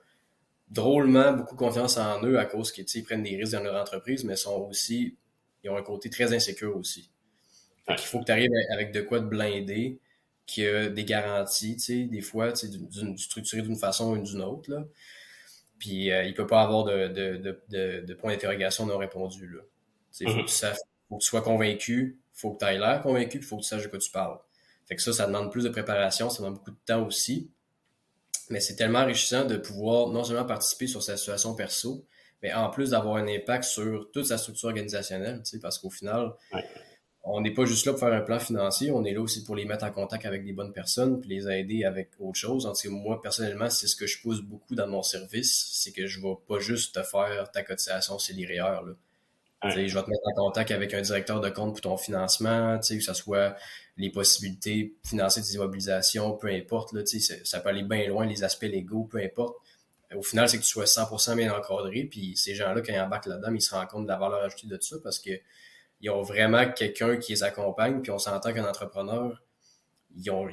drôlement beaucoup confiance en eux à cause qu'ils prennent des risques dans leur entreprise, mais sont aussi, ils ont un côté très insécure aussi. il faut que tu arrives avec de quoi te blinder, qui a des garanties, tu sais, des fois, tu sais, structuré d'une façon ou d'une autre, là. Puis euh, il peut pas avoir de, de, de, de, points d'interrogation non répondus, là. Sais, faut, que mm-hmm. tu faut que tu sois convaincu, faut que tu aies l'air convaincu, puis faut que tu saches de quoi tu parles. Fait que ça, ça demande plus de préparation, ça demande beaucoup de temps aussi. Mais c'est tellement enrichissant de pouvoir non seulement participer sur sa situation perso, mais en plus d'avoir un impact sur toute sa structure organisationnelle, tu sais, parce qu'au final, on n'est pas juste là pour faire un plan financier, on est là aussi pour les mettre en contact avec des bonnes personnes, puis les aider avec autre chose. Moi, personnellement, c'est ce que je pousse beaucoup dans mon service, c'est que je vais pas juste te faire ta cotisation c'est Là. sais, Je vais te mettre en contact avec un directeur de compte pour ton financement, que ce soit les possibilités financières des immobilisations, peu importe, là, ça peut aller bien loin, les aspects légaux, peu importe. Au final, c'est que tu sois 100% bien encadré, puis ces gens-là, quand ils embarquent là-dedans, ils se rendent compte de la valeur ajoutée de tout ça parce que ils ont vraiment quelqu'un qui les accompagne, puis on s'entend qu'un entrepreneur, ils ont,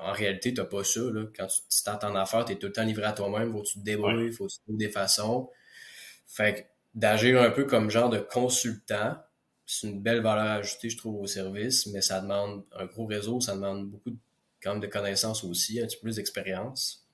en réalité, tu n'as pas ça. Là. Quand tu t'entends en affaires, tu es tout le temps livré à toi-même, faut que tu te débrouilles, il faut que tu trouves des façons. Fait d'agir un peu comme genre de consultant, c'est une belle valeur ajoutée, je trouve, au service, mais ça demande un gros réseau, ça demande beaucoup de, quand même de connaissances aussi, un petit peu plus d'expérience.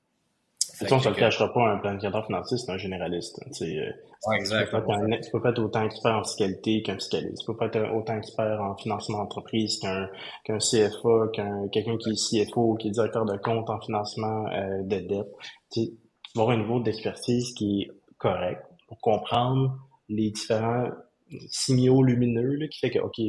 on ne se le cachera pas, un planificateur financier, c'est un généraliste. Tu sais, ouais, exact. Tu peux, peux pas être autant expert en fiscalité qu'un fiscaliste. Tu peux pas être autant expert en financement d'entreprise qu'un CFA, qu'un quelqu'un qui est CFO, qui est directeur de compte en financement euh, de dette. Tu, tu vas avoir un niveau d'expertise qui est correct pour comprendre les différents signaux lumineux là, qui fait que, OK,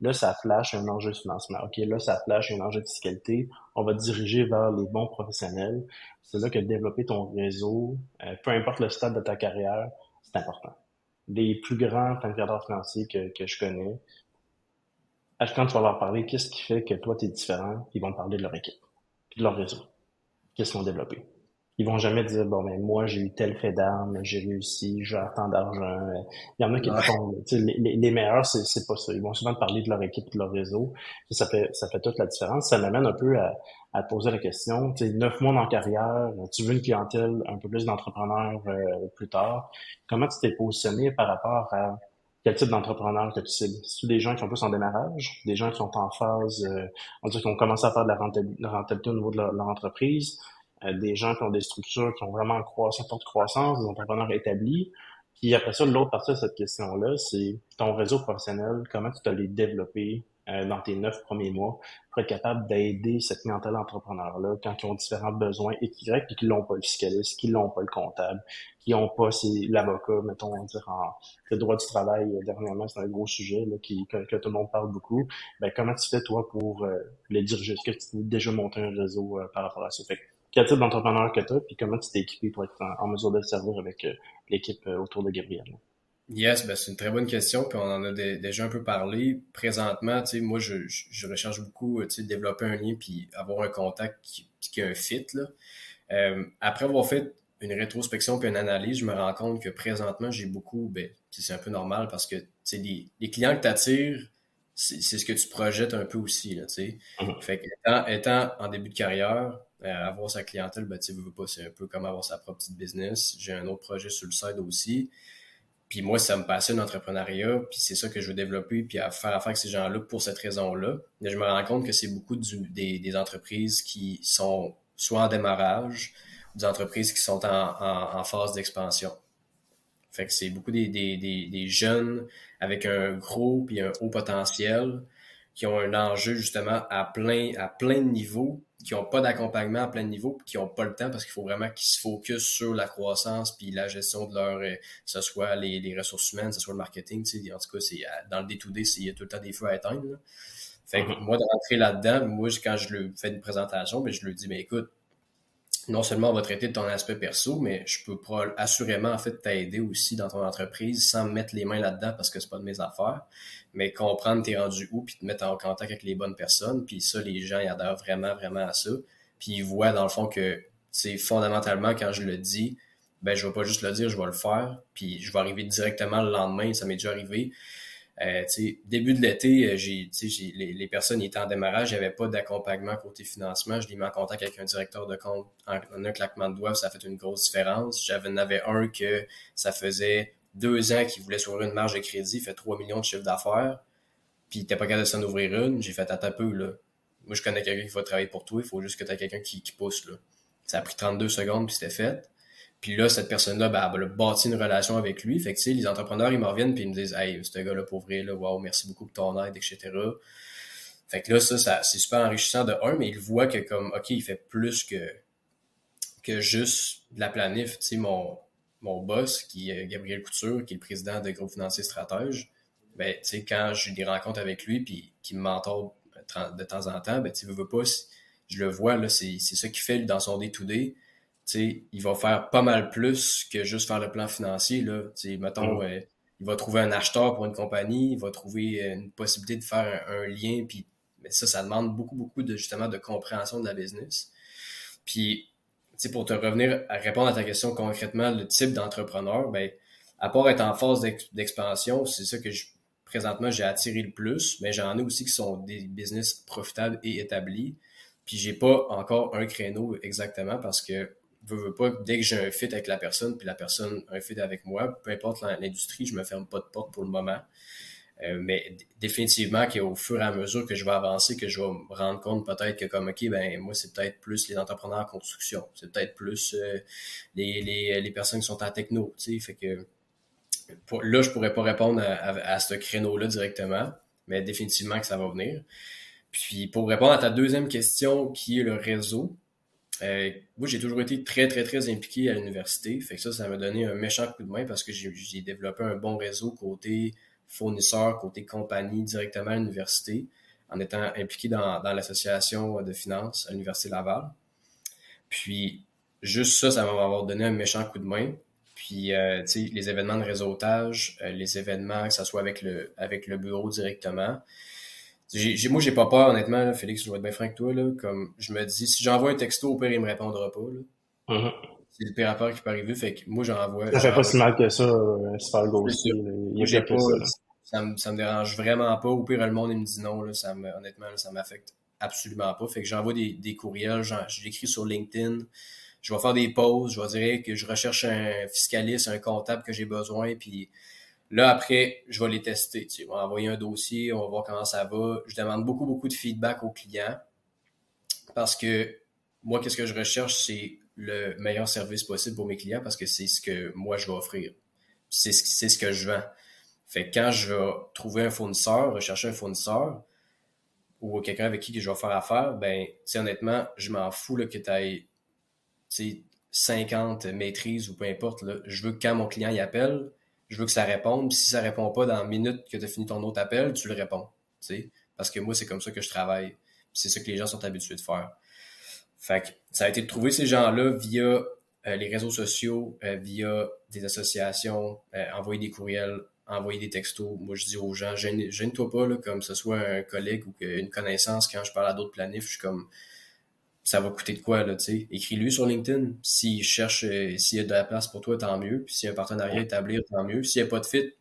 Là, ça flash un enjeu de financement. OK, là, ça flash un enjeu de fiscalité. On va diriger vers les bons professionnels. C'est là que développer ton réseau, euh, peu importe le stade de ta carrière, c'est important. Les plus grands planificateurs financiers que, que je connais, quand tu vas leur parler, qu'est-ce qui fait que toi, tu es différent, ils vont parler de leur équipe, de leur réseau. Qu'est-ce qu'ils ont développé. Ils vont jamais dire bon mais ben, moi j'ai eu tel fait d'armes, j'ai réussi, j'ai tant d'argent. Il y en a qui font. Les, les, meilleurs, c'est, c'est pas ça. Ils vont souvent parler de leur équipe, de leur réseau. Ça fait ça fait toute la différence. Ça m'amène un peu à, à poser la question. Tu sais, neuf mois dans carrière, tu veux une clientèle un peu plus d'entrepreneurs euh, plus tard. Comment tu t'es positionné par rapport à quel type d'entrepreneur que tu cibles? C'est des gens qui sont plus en démarrage, des gens qui sont en phase, euh, on dirait qu'ils ont commencé à faire de la rentabilité, au niveau de leur entreprise, des gens qui ont des structures qui ont vraiment croissance, forte croissance, des entrepreneurs établis. Puis après ça, l'autre partie de cette question-là, c'est ton réseau professionnel, comment tu t'as les développer euh, dans tes neuf premiers mois pour être capable d'aider cette clientèle entrepreneur-là quand ils ont différents besoins et qui qui l'ont pas le fiscaliste, qui l'ont pas le comptable, qui ont pas l'avocat, mettons, on dire en le droit du travail euh, dernièrement, c'est un gros sujet là, qui, que, tout le monde parle beaucoup. Ben, comment tu fais toi pour les diriger? Est-ce que tu as déjà monté un réseau par rapport à ça? Fait quel type d'entrepreneur que tu as, puis comment tu t'es équipé pour être en, mesure de le servir avec euh, l'équipe euh, autour de Gabriel? Yes, ben c'est une très bonne question, puis on en a déjà un peu parlé. Présentement, tu sais, moi, je, je, recherche beaucoup, tu sais, développer un lien puis avoir un contact qui, qui a un fit, là. Euh, après avoir fait une rétrospection puis une analyse, je me rends compte que présentement, j'ai beaucoup, ben, c'est un peu normal parce que, tu sais, les, les clients que tu attires, c'est ce que tu projettes un peu aussi, là, tu sais. Mm-hmm. Fait que, étant, étant en début de carrière, euh, avoir sa clientèle, ben, tu veux pas, c'est un peu comme avoir sa propre petite business. J'ai un autre projet sur le site aussi. Puis moi, ça me passionne l'entrepreneuriat, puis c'est ça que je veux développer, puis à faire affaire avec ces gens-là pour cette raison-là. Mais je me rends compte que c'est beaucoup des, entreprises qui sont soit en démarrage, des entreprises qui sont en, phase d'expansion. Fait que c'est beaucoup des, des, des, jeunes avec un gros puis un haut potentiel qui ont un enjeu justement à plein, à plein de niveaux, qui n'ont pas d'accompagnement à plein de niveaux, qui n'ont pas le temps parce qu'il faut vraiment qu'ils se focus sur la croissance puis la gestion de leur, euh, que ce soit les, les ressources humaines, que ce soit le marketing, tu sais, en tout cas, c'est euh, dans le D2D, il y a tout le temps des feux à éteindre. Fait que mm-hmm. moi, de rentrer là-dedans, moi, quand je lui fais une présentation, ben, je lui dis, mais écoute, non seulement on va traiter de ton aspect perso, mais je peux assurément en fait t'aider aussi dans ton entreprise sans me mettre les mains là-dedans parce que c'est pas de mes affaires, mais comprendre t'es rendu où puis te mettre en contact avec les bonnes personnes, puis ça les gens ils adhèrent vraiment vraiment à ça, puis ils voient dans le fond que c'est fondamentalement quand je le dis, ben je vais pas juste le dire, je vais le faire, puis je vais arriver directement le lendemain, ça m'est déjà arrivé. Euh, début de l'été, euh, j'ai, les, les, personnes étaient en démarrage, il n'y avait pas d'accompagnement côté financement. Je les mis en contact avec un directeur de compte en, un claquement de doigts, ça a fait une grosse différence. J'avais en avait un que ça faisait deux ans qu'il voulait s'ouvrir une marge de crédit, il fait 3 millions de chiffre d'affaires, puis n'était pas capable de s'en ouvrir une. J'ai fait à ta peu, là. Moi, je connais quelqu'un qui va travailler pour toi, il faut juste que tu aies quelqu'un qui, qui pousse, là. Ça a pris 32 secondes, puis c'était fait. Puis là, cette personne-là, ben, elle a bâti une relation avec lui. Fait que, tu sais, les entrepreneurs, ils me reviennent puis ils me disent, hey, ce gars-là, pour vrai, là, wow, merci beaucoup pour ton aide, etc. Fait que là, ça, ça c'est super enrichissant de un, mais il voit que comme, OK, il fait plus que, que juste de la planif. Tu sais, mon, mon boss, qui est Gabriel Couture, qui est le président de Groupe Financier Stratège, ben, tu sais, quand j'ai des rencontres avec lui puis qui me mentor de temps en temps, ben, tu veux, pas, je le vois, là, c'est ça qu'il fait dans son day-to-day il va faire pas mal plus que juste faire le plan financier. Là. mettons, mm. euh, il va trouver un acheteur pour une compagnie, il va trouver euh, une possibilité de faire un, lien, puis mais ça, ça demande beaucoup, beaucoup de justement de compréhension de la business. Puis, pour te revenir à répondre à ta question concrètement, le type d'entrepreneur, ben, à part être en phase d'expansion, c'est ça que je, présentement j'ai attiré le plus, mais j'en ai aussi qui sont des business profitables et établis. Puis j'ai pas encore un créneau exactement parce que veux, pas, dès que j'ai un fit avec la personne, puis la personne un fit avec moi, peu importe l'industrie, je me ferme pas de porte pour le moment. Euh, mais définitivement qu'au fur et à mesure que je vais avancer, que je vais me rendre compte peut-être que comme OK, ben moi, c'est peut-être plus les entrepreneurs en construction, c'est peut-être plus euh, les, les, les, personnes qui sont en techno. Tu sais, fait que là, je pourrais pas répondre à, à, ce créneau-là directement, mais définitivement que ça va venir. Puis pour répondre à ta deuxième question, qui est le réseau, euh, moi, j'ai toujours été très, très, très impliqué à l'université. Fait que ça, ça m'a donné un méchant coup de main parce que j'ai développé un bon réseau côté fournisseur, côté compagnie directement à l'université, en étant impliqué dans, l'association de finances à l'Université Laval. Puis, juste ça, ça m'a donné un méchant coup de main. Puis, euh, tu sais, les événements de réseautage, euh, les événements, que ce soit avec le, avec le bureau directement. J'ai, moi, j'ai pas peur, honnêtement, Félix, je vais être bien franc avec toi. Là, comme je me dis, si j'envoie un texto, au pire, il me répondra pas. Là. Mm-hmm c'est le pire rapport qui peut arriver. Fait que moi, j'envoie. Ça fait pas si mal que ça, euh, super ghosté. J'ai pas, ça, me, ça me dérange vraiment pas. Au pire, le monde, il me dit non, là, ça me, honnêtement, ça m'affecte absolument pas. Fait que j'envoie des, des courriels, je l'écris sur LinkedIn. Je vais faire des pauses, je vais dire que je recherche un fiscaliste, un comptable que j'ai besoin, puis là, après, je vais les tester. Tu sais, on va envoyer un dossier, on va voir comment ça va. Je demande beaucoup, beaucoup de feedback aux clients parce que moi, qu'est-ce que je recherche, c'est le meilleur service possible pour mes clients parce que c'est ce que moi je vais offrir. C'est ce, ce que je vends. Fait que quand je vais trouver un fournisseur, rechercher un fournisseur ou quelqu'un avec qui je vais faire affaire, ben, honnêtement, je m'en fous là, que tu aies 50 maîtrises ou peu importe. Je veux que quand mon client y appelle, je veux que ça réponde. Puis si ça répond pas dans la minute que tu as fini ton autre appel, tu le réponds. Parce que moi, c'est comme ça que je travaille. C'est ça que les gens sont habitués de faire. Fait que ça a été de trouver ces gens-là via euh, les réseaux sociaux, euh, via des associations, euh, envoyer des courriels, envoyer des textos. Moi, je dis aux gens, gêne-toi pas, là, comme ce soit un collègue ou une connaissance, quand je parle à d'autres planifs, je suis comme, ça va coûter de quoi, là, tu sais? Écris-lui sur LinkedIn. S'il cherche, s'il y a de la place pour toi, tant mieux. Puis s'il y a un partenariat à établir, tant mieux. S'il n'y a pas de fit,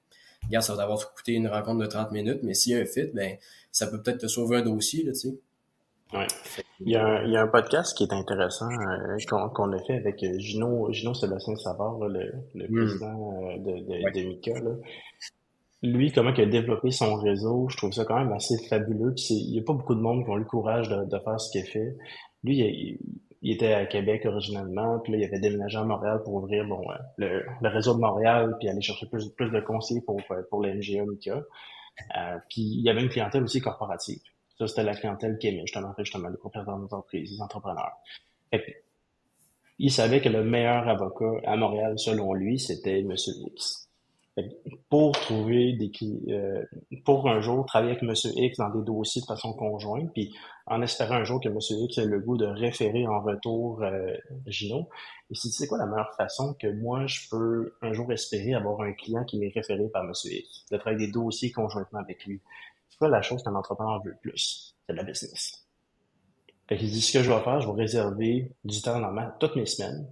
regarde, ça va t'avoir coûté une rencontre de 30 minutes, mais s'il y a un fit, ben, ça peut peut-être te sauver un dossier, là, tu sais? Ouais. Il y, a un, il y a un podcast qui est intéressant euh, qu'on a fait avec euh, Gino, Gino Sébastien Savard, le, le hmm. président euh, de, de, de Mika. Là. Lui, comment il a développé son réseau, je trouve ça quand même assez fabuleux. Puis il n'y a pas beaucoup de monde qui ont eu le courage de, de faire ce qu'il fait. Lui, il, il, était à Québec originalement, puis là, il avait déménagé à Montréal pour ouvrir bon, le, le réseau de Montréal, puis aller chercher plus, plus de conseillers pour, pour les MGA Mika. Euh, puis il y avait une clientèle aussi corporative. Ça, c'était la clientèle qui aimait justement, justement les propriétaires d'entreprise, les entrepreneurs. il savait que le meilleur avocat à Montréal, selon lui, c'était M. X. pour trouver des euh, pour un jour travailler avec M. X dans des dossiers de façon conjointe, puis en espérant un jour que M. X ait le goût de référer en retour euh, Gino, et si c'est quoi la meilleure façon que moi je peux un jour espérer avoir un client qui m'est référé par M. X, de travailler des dossiers conjointement avec lui? Pas la chose qu'un entrepreneur veut plus? C'est la business. Fait qu'il dit, ce que je vais faire, je vais réserver du temps dans ma, toutes mes semaines,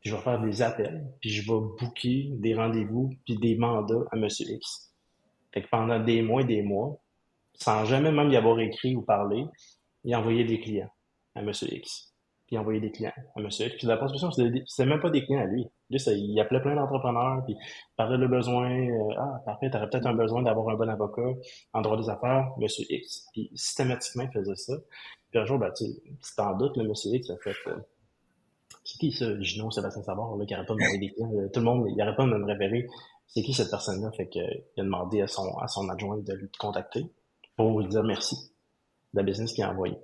puis je vais faire des appels, puis je vais booker des rendez-vous, puis des mandats à Monsieur X. Fait que pendant des mois et des mois, sans jamais même y avoir écrit ou parlé, il envoyait des clients à Monsieur X puis envoyer des clients à monsieur. Puis la prospection, c'était même pas des clients à lui. Lui, ça, il appelait plein d'entrepreneurs, puis parlait de besoin. Euh, ah, parfait, t'aurais peut-être un besoin d'avoir un bon avocat en droit des affaires, monsieur X. Puis systématiquement, il faisait ça. Puis un jour, ben, tu sais, en doute, le monsieur X a fait... Euh, c'est qui ça, Gino, Sébastien Savard, là, qui n'arrête pas de m'envoyer des clients? Euh, tout le monde, il n'arrête pas de me révéler. C'est qui cette personne-là? Fait que, il a demandé à son, à son adjoint de le contacter pour lui dire merci de la business qu'il a envoyé.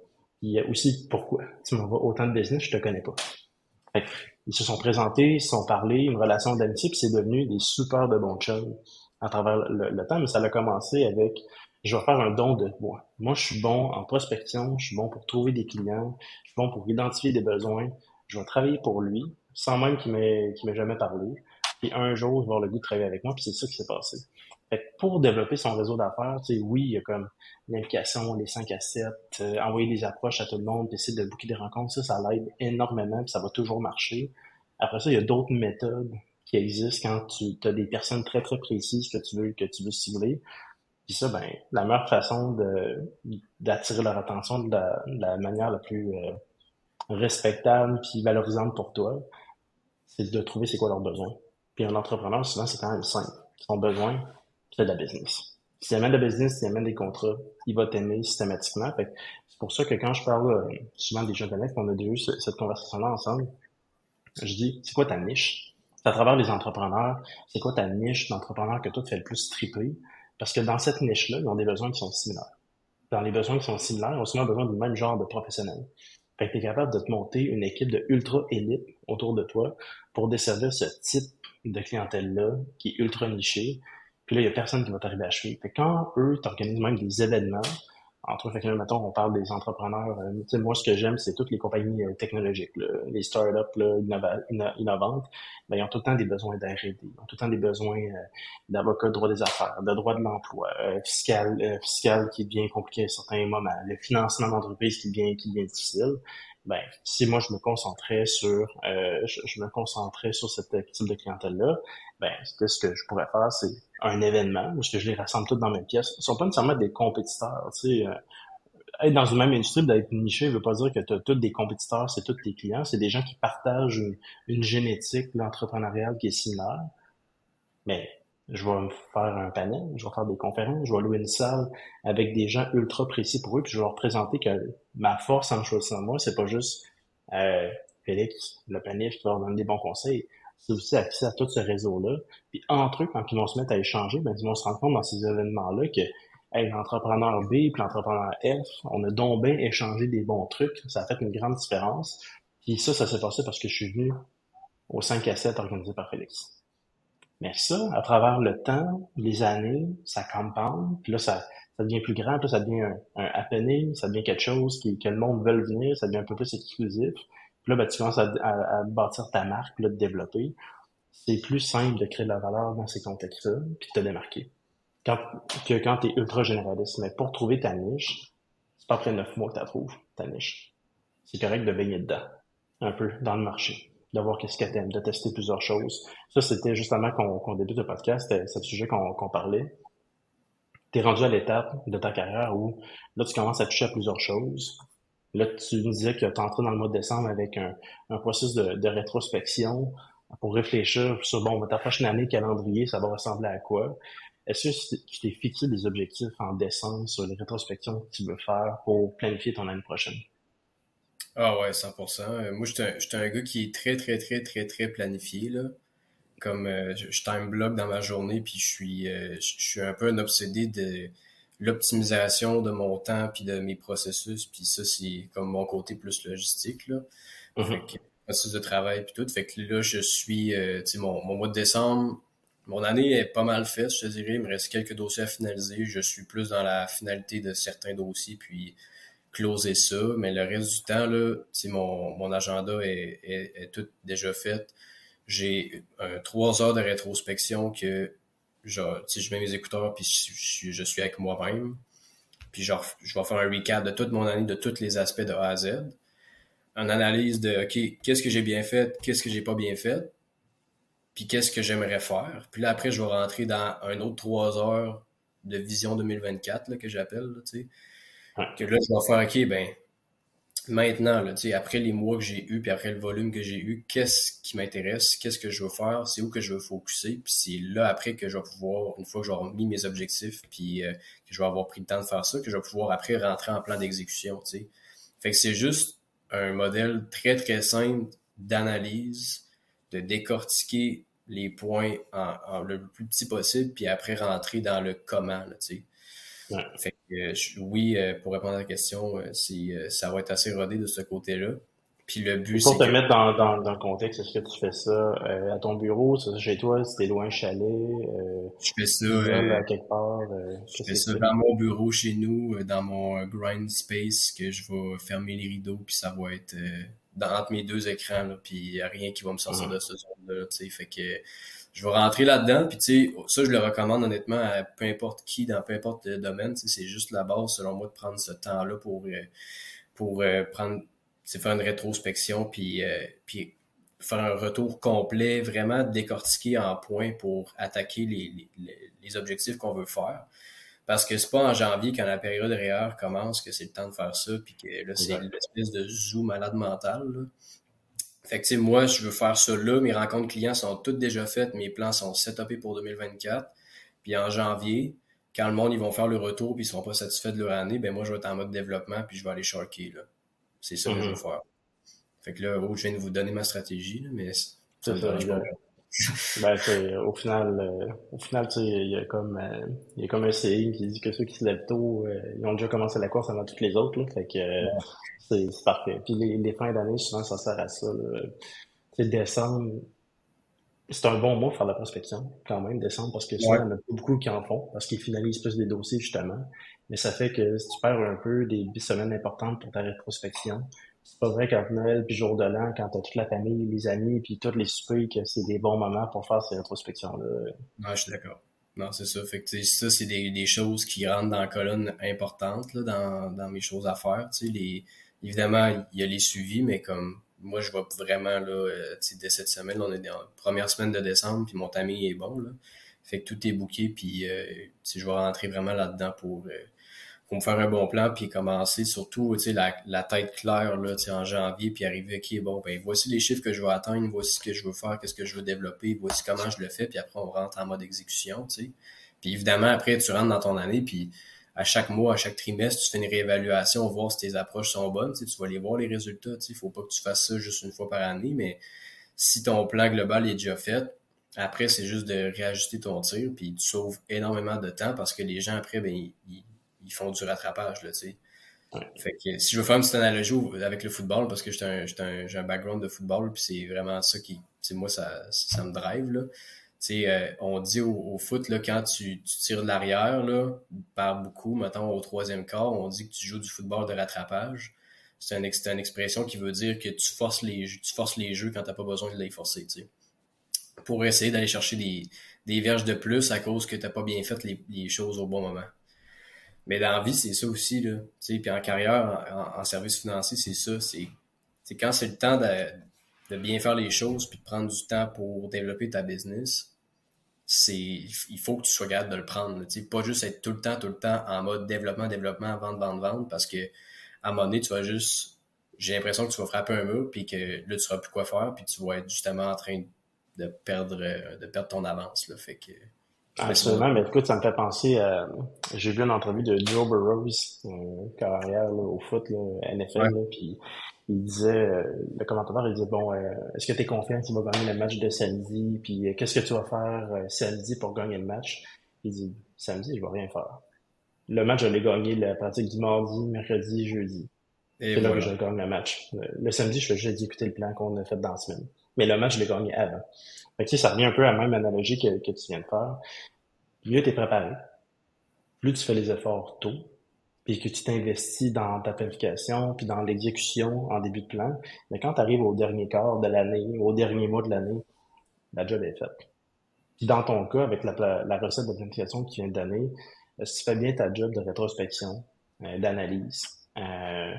Il y a aussi pourquoi tu m'envoies autant de business, je te connais pas. ils se sont présentés, ils se sont parlé, une relation d'amitié, puis c'est devenu des super de bons chums à travers le, temps, mais ça a commencé avec je vais faire un don de moi. Moi, je suis bon en prospection, je suis bon pour trouver des clients, je suis bon pour identifier des besoins, je vais travailler pour lui, sans même qu'il m'ait m'ait jamais parlé. Puis un jour, je vais avoir le goût de travailler avec moi, puis c'est ça qui s'est passé. Fait pour développer son réseau d'affaires, tu sais, oui, il y a comme l'implication, les 5 à 7, euh, envoyer des approches à tout le monde, essayer de booker des rencontres, ça, ça l'aide énormément, puis ça va toujours marcher. Après ça, il y a d'autres méthodes qui existent quand tu as des personnes très, très précises que tu veux, que tu veux cibler. Puis ça, ben, la meilleure façon de, d'attirer leur attention de la, manière la plus euh, respectable puis valorisante pour toi, c'est de trouver c'est quoi leurs besoins. Puis un entrepreneur, souvent, c'est quand même simple. Son besoin, c'est de la business. s'il amène de business, s'il amène des contrats, il va t'aimer systématiquement. C'est pour ça que quand je parle euh, souvent des jeunes connects, on a déjà eu cette conversation-là ensemble, je dis, c'est quoi ta niche? À travers les entrepreneurs, c'est quoi ta niche d'entrepreneur que toi tu fais le plus triper? Parce que dans cette niche-là, ils ont des besoins qui sont similaires. Dans les besoins qui sont similaires, ils ont souvent besoin du même genre de professionnel. Fait que tu es capable de te monter une équipe de ultra élite autour de toi pour desservir ce type de clientèle-là qui est ultra niché. Puis là, il y a personne qui va t'arriver à cheville. Fait que quand eux t'organisent même des événements, entre autres, mettons, on parle des entrepreneurs. Euh, moi, ce que j'aime, c'est toutes les compagnies euh, technologiques, les startups là, innovantes. Ben, ils ont tout le temps des besoins d'R&D, ils ont tout le temps des besoins euh, d'avocats de droit des affaires, de droit de l'emploi, euh, fiscal, fiscal qui devient compliqué à certains moments, le financement d'entreprise qui devient qui devient difficile. Ben, si moi je me concentrais sur je, je, me concentrais sur cette type de clientèle là, ben ce que je pourrais faire, c'est un événement, parce que je les rassemble toutes dans mes pièces. Ils sont pas nécessairement des compétiteurs, tu sais. Euh, être dans une même industrie, d'être niché, veut pas dire que tu as tous des compétiteurs, c'est tous tes clients. C'est des gens qui partagent une, génétique l'entrepreneuriale qui est similaire. Mais je vais me faire un panel, je vais faire des conférences, je vais louer une salle avec des gens ultra précis pour eux, puis je vais leur présenter que ma force en choisissant moi, c'est pas juste euh, Félix, le panel qui va leur donner des bons conseils c'est aussi accès à tout ce réseau-là. Puis entre eux, quand ils vont se mettre à échanger, ben, ils vont se rendre compte dans ces événements-là que hey, l'entrepreneur B et l'entrepreneur F, on a donc bien échangé des bons trucs. Ça a fait une grande différence. Puis ça, ça s'est passé parce que je suis venu au 5 à 7 organisé par Félix. Mais ça, à travers le temps, les années, ça compound, puis là, ça, ça devient plus grand, puis ça devient un, un happening, ça devient quelque chose qui, que le monde veut venir, ça devient un peu plus exclusif. Puis là, ben, tu commences à, bâtir ta marque, puis là, de développer. C'est plus simple de créer de la valeur dans ces contextes-là, puis de te démarquer. Quand, que quand tu es ultra généraliste. Mais pour trouver ta niche, c'est pas après neuf mois que tu la trouves, ta niche. C'est correct de baigner dedans, un peu, dans le marché, de voir qu'est-ce que t'aimes, de tester plusieurs choses. Ça, c'était justement qu'on débute le podcast, c'était ce sujet qu'on parlait. Tu es rendu à l'étape de ta carrière où là, tu commences à toucher à plusieurs choses Là, tu nous disais que tu entré dans le mois de décembre avec un, processus de, rétrospection pour réfléchir sur, bon, ta prochaine année, calendrier, ça va ressembler à quoi? Est-ce que tu t'es fixé des objectifs en décembre sur les rétrospections que tu veux faire pour planifier ton année prochaine? Ah ouais, 100%. Euh, moi, je suis un, gars qui est très, très, très, très, très planifié. Là. Comme euh, je, time block dans ma journée, puis je suis, euh, je suis un peu un obsédé de l'optimisation de mon temps puis de mes processus puis ça c'est comme mon côté plus logistique là. Mm-hmm. fait que, processus de travail puis tout. Fait que là je suis euh, tu sais mon, mon mois de décembre mon année est pas mal faite je te dirais. Il me reste quelques dossiers à finaliser. Je suis plus dans la finalité de certains dossiers puis closer ça. Mais le reste du temps là tu sais mon, mon agenda est, est, est tout déjà fait. J'ai euh, trois heures de rétrospection que genre, si je mets mes écouteurs puis je, je, suis avec moi-même, puis genre, je vais faire un recap de toute mon année, de tous les aspects de A à Z, une analyse de, OK, qu'est-ce que j'ai bien fait, qu'est-ce que j'ai pas bien fait, puis qu'est-ce que j'aimerais faire. Puis là, après, je vais rentrer dans un autre trois heures de vision 2024, là, que j'appelle, tu sais. Que là, je vais faire, OK, ben, maintenant, là, après les mois que j'ai eu, puis après le volume que j'ai eu, qu'est-ce qui m'intéresse, qu'est-ce que je veux faire, c'est où que je veux focuser, puis c'est là après que je vais pouvoir, une fois que j'aurai mis mes objectifs, puis euh, que je vais avoir pris le temps de faire ça, que je vais pouvoir après rentrer en plan d'exécution, tu sais. Fait que c'est juste un modèle très très simple d'analyse, de décortiquer les points en, le plus petit possible, puis après rentrer dans le comment, tu sais. Fait euh, oui, euh, pour répondre à la question, euh, ça va être assez rodé de ce côté-là. Puis le but, c'est. Pour te mettre dans, dans, dans, le contexte, est-ce que tu fais ça à ton bureau, ça, chez toi, si t'es loin chalet? je fais ça. à quelque part. je fais ça dans mon bureau chez nous, dans mon grind space, que je vais fermer les rideaux, puis ça va être dans, entre mes deux écrans, là, puis il n'y a rien qui va me sortir de ce zone-là, tu sais. Fait que je vais rentrer là-dedans. Puis tu sais, ça, je le recommande honnêtement à peu importe qui, dans peu importe le domaine. C'est juste la base, selon moi, de prendre ce temps-là pour, euh, pour euh, prendre, faire une rétrospection, puis, euh, puis faire un retour complet, vraiment décortiquer en points pour attaquer les, les, les objectifs qu'on veut faire. Parce que c'est pas en janvier, quand la période réelle commence, que c'est le temps de faire ça, puis que là, c'est une espèce de zoom malade mental. Là. Fait que, moi, je veux faire ça là. Mes rencontres clients sont toutes déjà faites. Mes plans sont setupés pour 2024. Puis en janvier, quand le monde, ils vont faire le retour puis ils seront pas satisfaits de leur année, ben moi, je vais être en mode développement puis je vais aller sharker, là. C'est ça que je veux Mhm. faire. Fait que là, oh, je viens de vous donner ma stratégie, là, mais ça me Ben, au final, euh, au final, tu sais, il y a comme, euh, il y a comme un saying qui dit que ceux qui se lèvent tôt, euh, ils ont déjà commencé la course avant toutes les autres, là. Fait que, c'est, c'est parfait. Puis les, les fins d'année, souvent, ça sert à ça. Tu sais, décembre, c'est un bon mois pour faire de la prospection, quand même, décembre, parce que souvent, il y en a beaucoup qui en font, parce qu'ils finalisent plus des dossiers, justement. Mais ça fait que si tu perds un peu des semaines importantes pour ta rétrospection, c'est pas vrai qu'entre Noël puis jour de l'an, quand t'as toute la famille, les amis, puis tous les soupers, que c'est des bons moments pour faire ces rétrospections-là. Non, je suis d'accord. Non, c'est ça. Fait que, ça, c'est des, des choses qui rentrent dans la colonne importante, là, dans, dans mes choses à faire. Les, évidemment, il y a les suivis, mais comme moi, je vois vraiment, là, euh, dès cette semaine, on est dans la première semaine de décembre, puis mon timing est bon, là. Fait que tout est booké, puis, euh, je vais rentrer vraiment là-dedans pour, euh, pour me faire un bon plan, puis commencer surtout, la, la tête claire, là, en janvier, puis arriver, OK, bon, ben, voici les chiffres que je veux atteindre, voici ce que je veux faire, qu'est-ce que je veux développer, voici comment je le fais, puis après, on rentre en mode exécution, tu sais. Puis évidemment, après, tu rentres dans ton année, puis à chaque mois, à chaque trimestre, tu fais une réévaluation, voir si tes approches sont bonnes, tu vas aller voir les résultats, tu faut pas que tu fasses ça juste une fois par année, mais si ton plan global est déjà fait, après, c'est juste de réajuster ton tir, puis tu sauves énormément de temps parce que les gens, après, ben, ils, ils- font du rattrapage, là, tu sais. Ouais. Fait que si je veux faire une petite analogie avec le football, parce que j'ai un, un, background de football, puis c'est vraiment ça qui, tu moi, ça, ça me drive, là. Tu sais, euh, on dit au, au foot, là, quand tu, tu tires de l'arrière, là, par beaucoup, mettons, au troisième quart, on dit que tu joues du football de rattrapage. C'est un une expression qui veut dire que tu forces les, jeux- tu forces les jeux quand t'as pas besoin de les forcer, tu sais. Pour essayer d'aller chercher des, des verges de plus à cause que t'as pas bien fait les, les choses au bon moment. Mais dans la vie, c'est ça aussi, là. Tu sais, puis en carrière, en, service financier, c'est ça. C'est quand c'est le temps de, de bien faire les choses puis de prendre du temps pour développer ta business, c'est il faut que tu sois capable de le prendre. Sais, pas juste être tout le temps, tout le temps en mode développement, développement, vente, vente, vente, parce que à un moment donné, tu vas juste. J'ai l'impression que tu vas frapper un mur, puis que là, tu sauras plus quoi faire, puis tu vas être justement en train de perdre de perdre ton avance. Là. Fait que. Absolument, mais écoute, ça me fait penser à... J'ai vu une entrevue de Joe Burrows, euh, carrière là, au foot, là, NFL, Ouais. là, puis il disait, euh, le commentateur, il disait, bon, euh, est-ce que tu es confiant qu'il va gagner le match de samedi, puis euh, qu'est-ce que tu vas faire euh, samedi pour gagner le match? Il dit, samedi, je vais rien faire. Le match, je l'ai gagné la pratique du mardi, mercredi, jeudi. Et C'est là que je gagne le match. Le, le samedi, je fais juste exécuter le plan qu'on a fait dans la semaine. Mais le match, je l'ai gagné avant. Fait que, ça revient un peu à la même analogie que, que tu viens de faire. Mieux tu es préparé, plus tu fais les efforts tôt, puis que tu t'investis dans ta planification, puis dans l'exécution en début de plan. Mais quand tu arrives au dernier quart de l'année, au dernier mois de l'année, la job est faite. Puis dans ton cas, avec la, la recette de planification que tu viens de donner, euh, si tu fais bien ta job de rétrospection, euh, d'analyse, euh,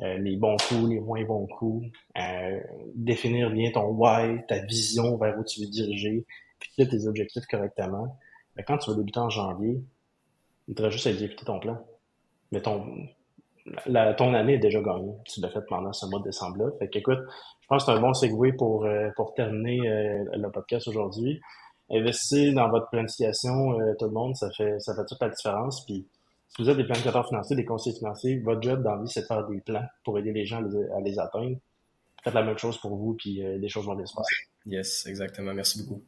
euh, les bons coups, les moins bons coups, euh, définir bien ton why, ta vision vers où tu veux diriger, fixer tes objectifs correctement. Ben, quand tu vas débuter en janvier, il te reste juste à exécuter ton plan. Mais ton, la, ton année est déjà gagnée. Tu l'as fait pendant ce mois de décembre-là. Fait qu'écoute, je pense que c'est un bon segue pour, euh, pour terminer euh, le podcast aujourd'hui. Investissez dans votre planification, euh, tout le monde, ça fait, ça fait toute la différence. Puis, vous êtes des planificateurs financiers, des conseillers financiers, votre job dans la vie, c'est de faire des plans pour aider les gens à les, atteindre. Faites la même chose pour vous, puis euh, des choses vont bien se passer. Yes, exactement. Merci beaucoup.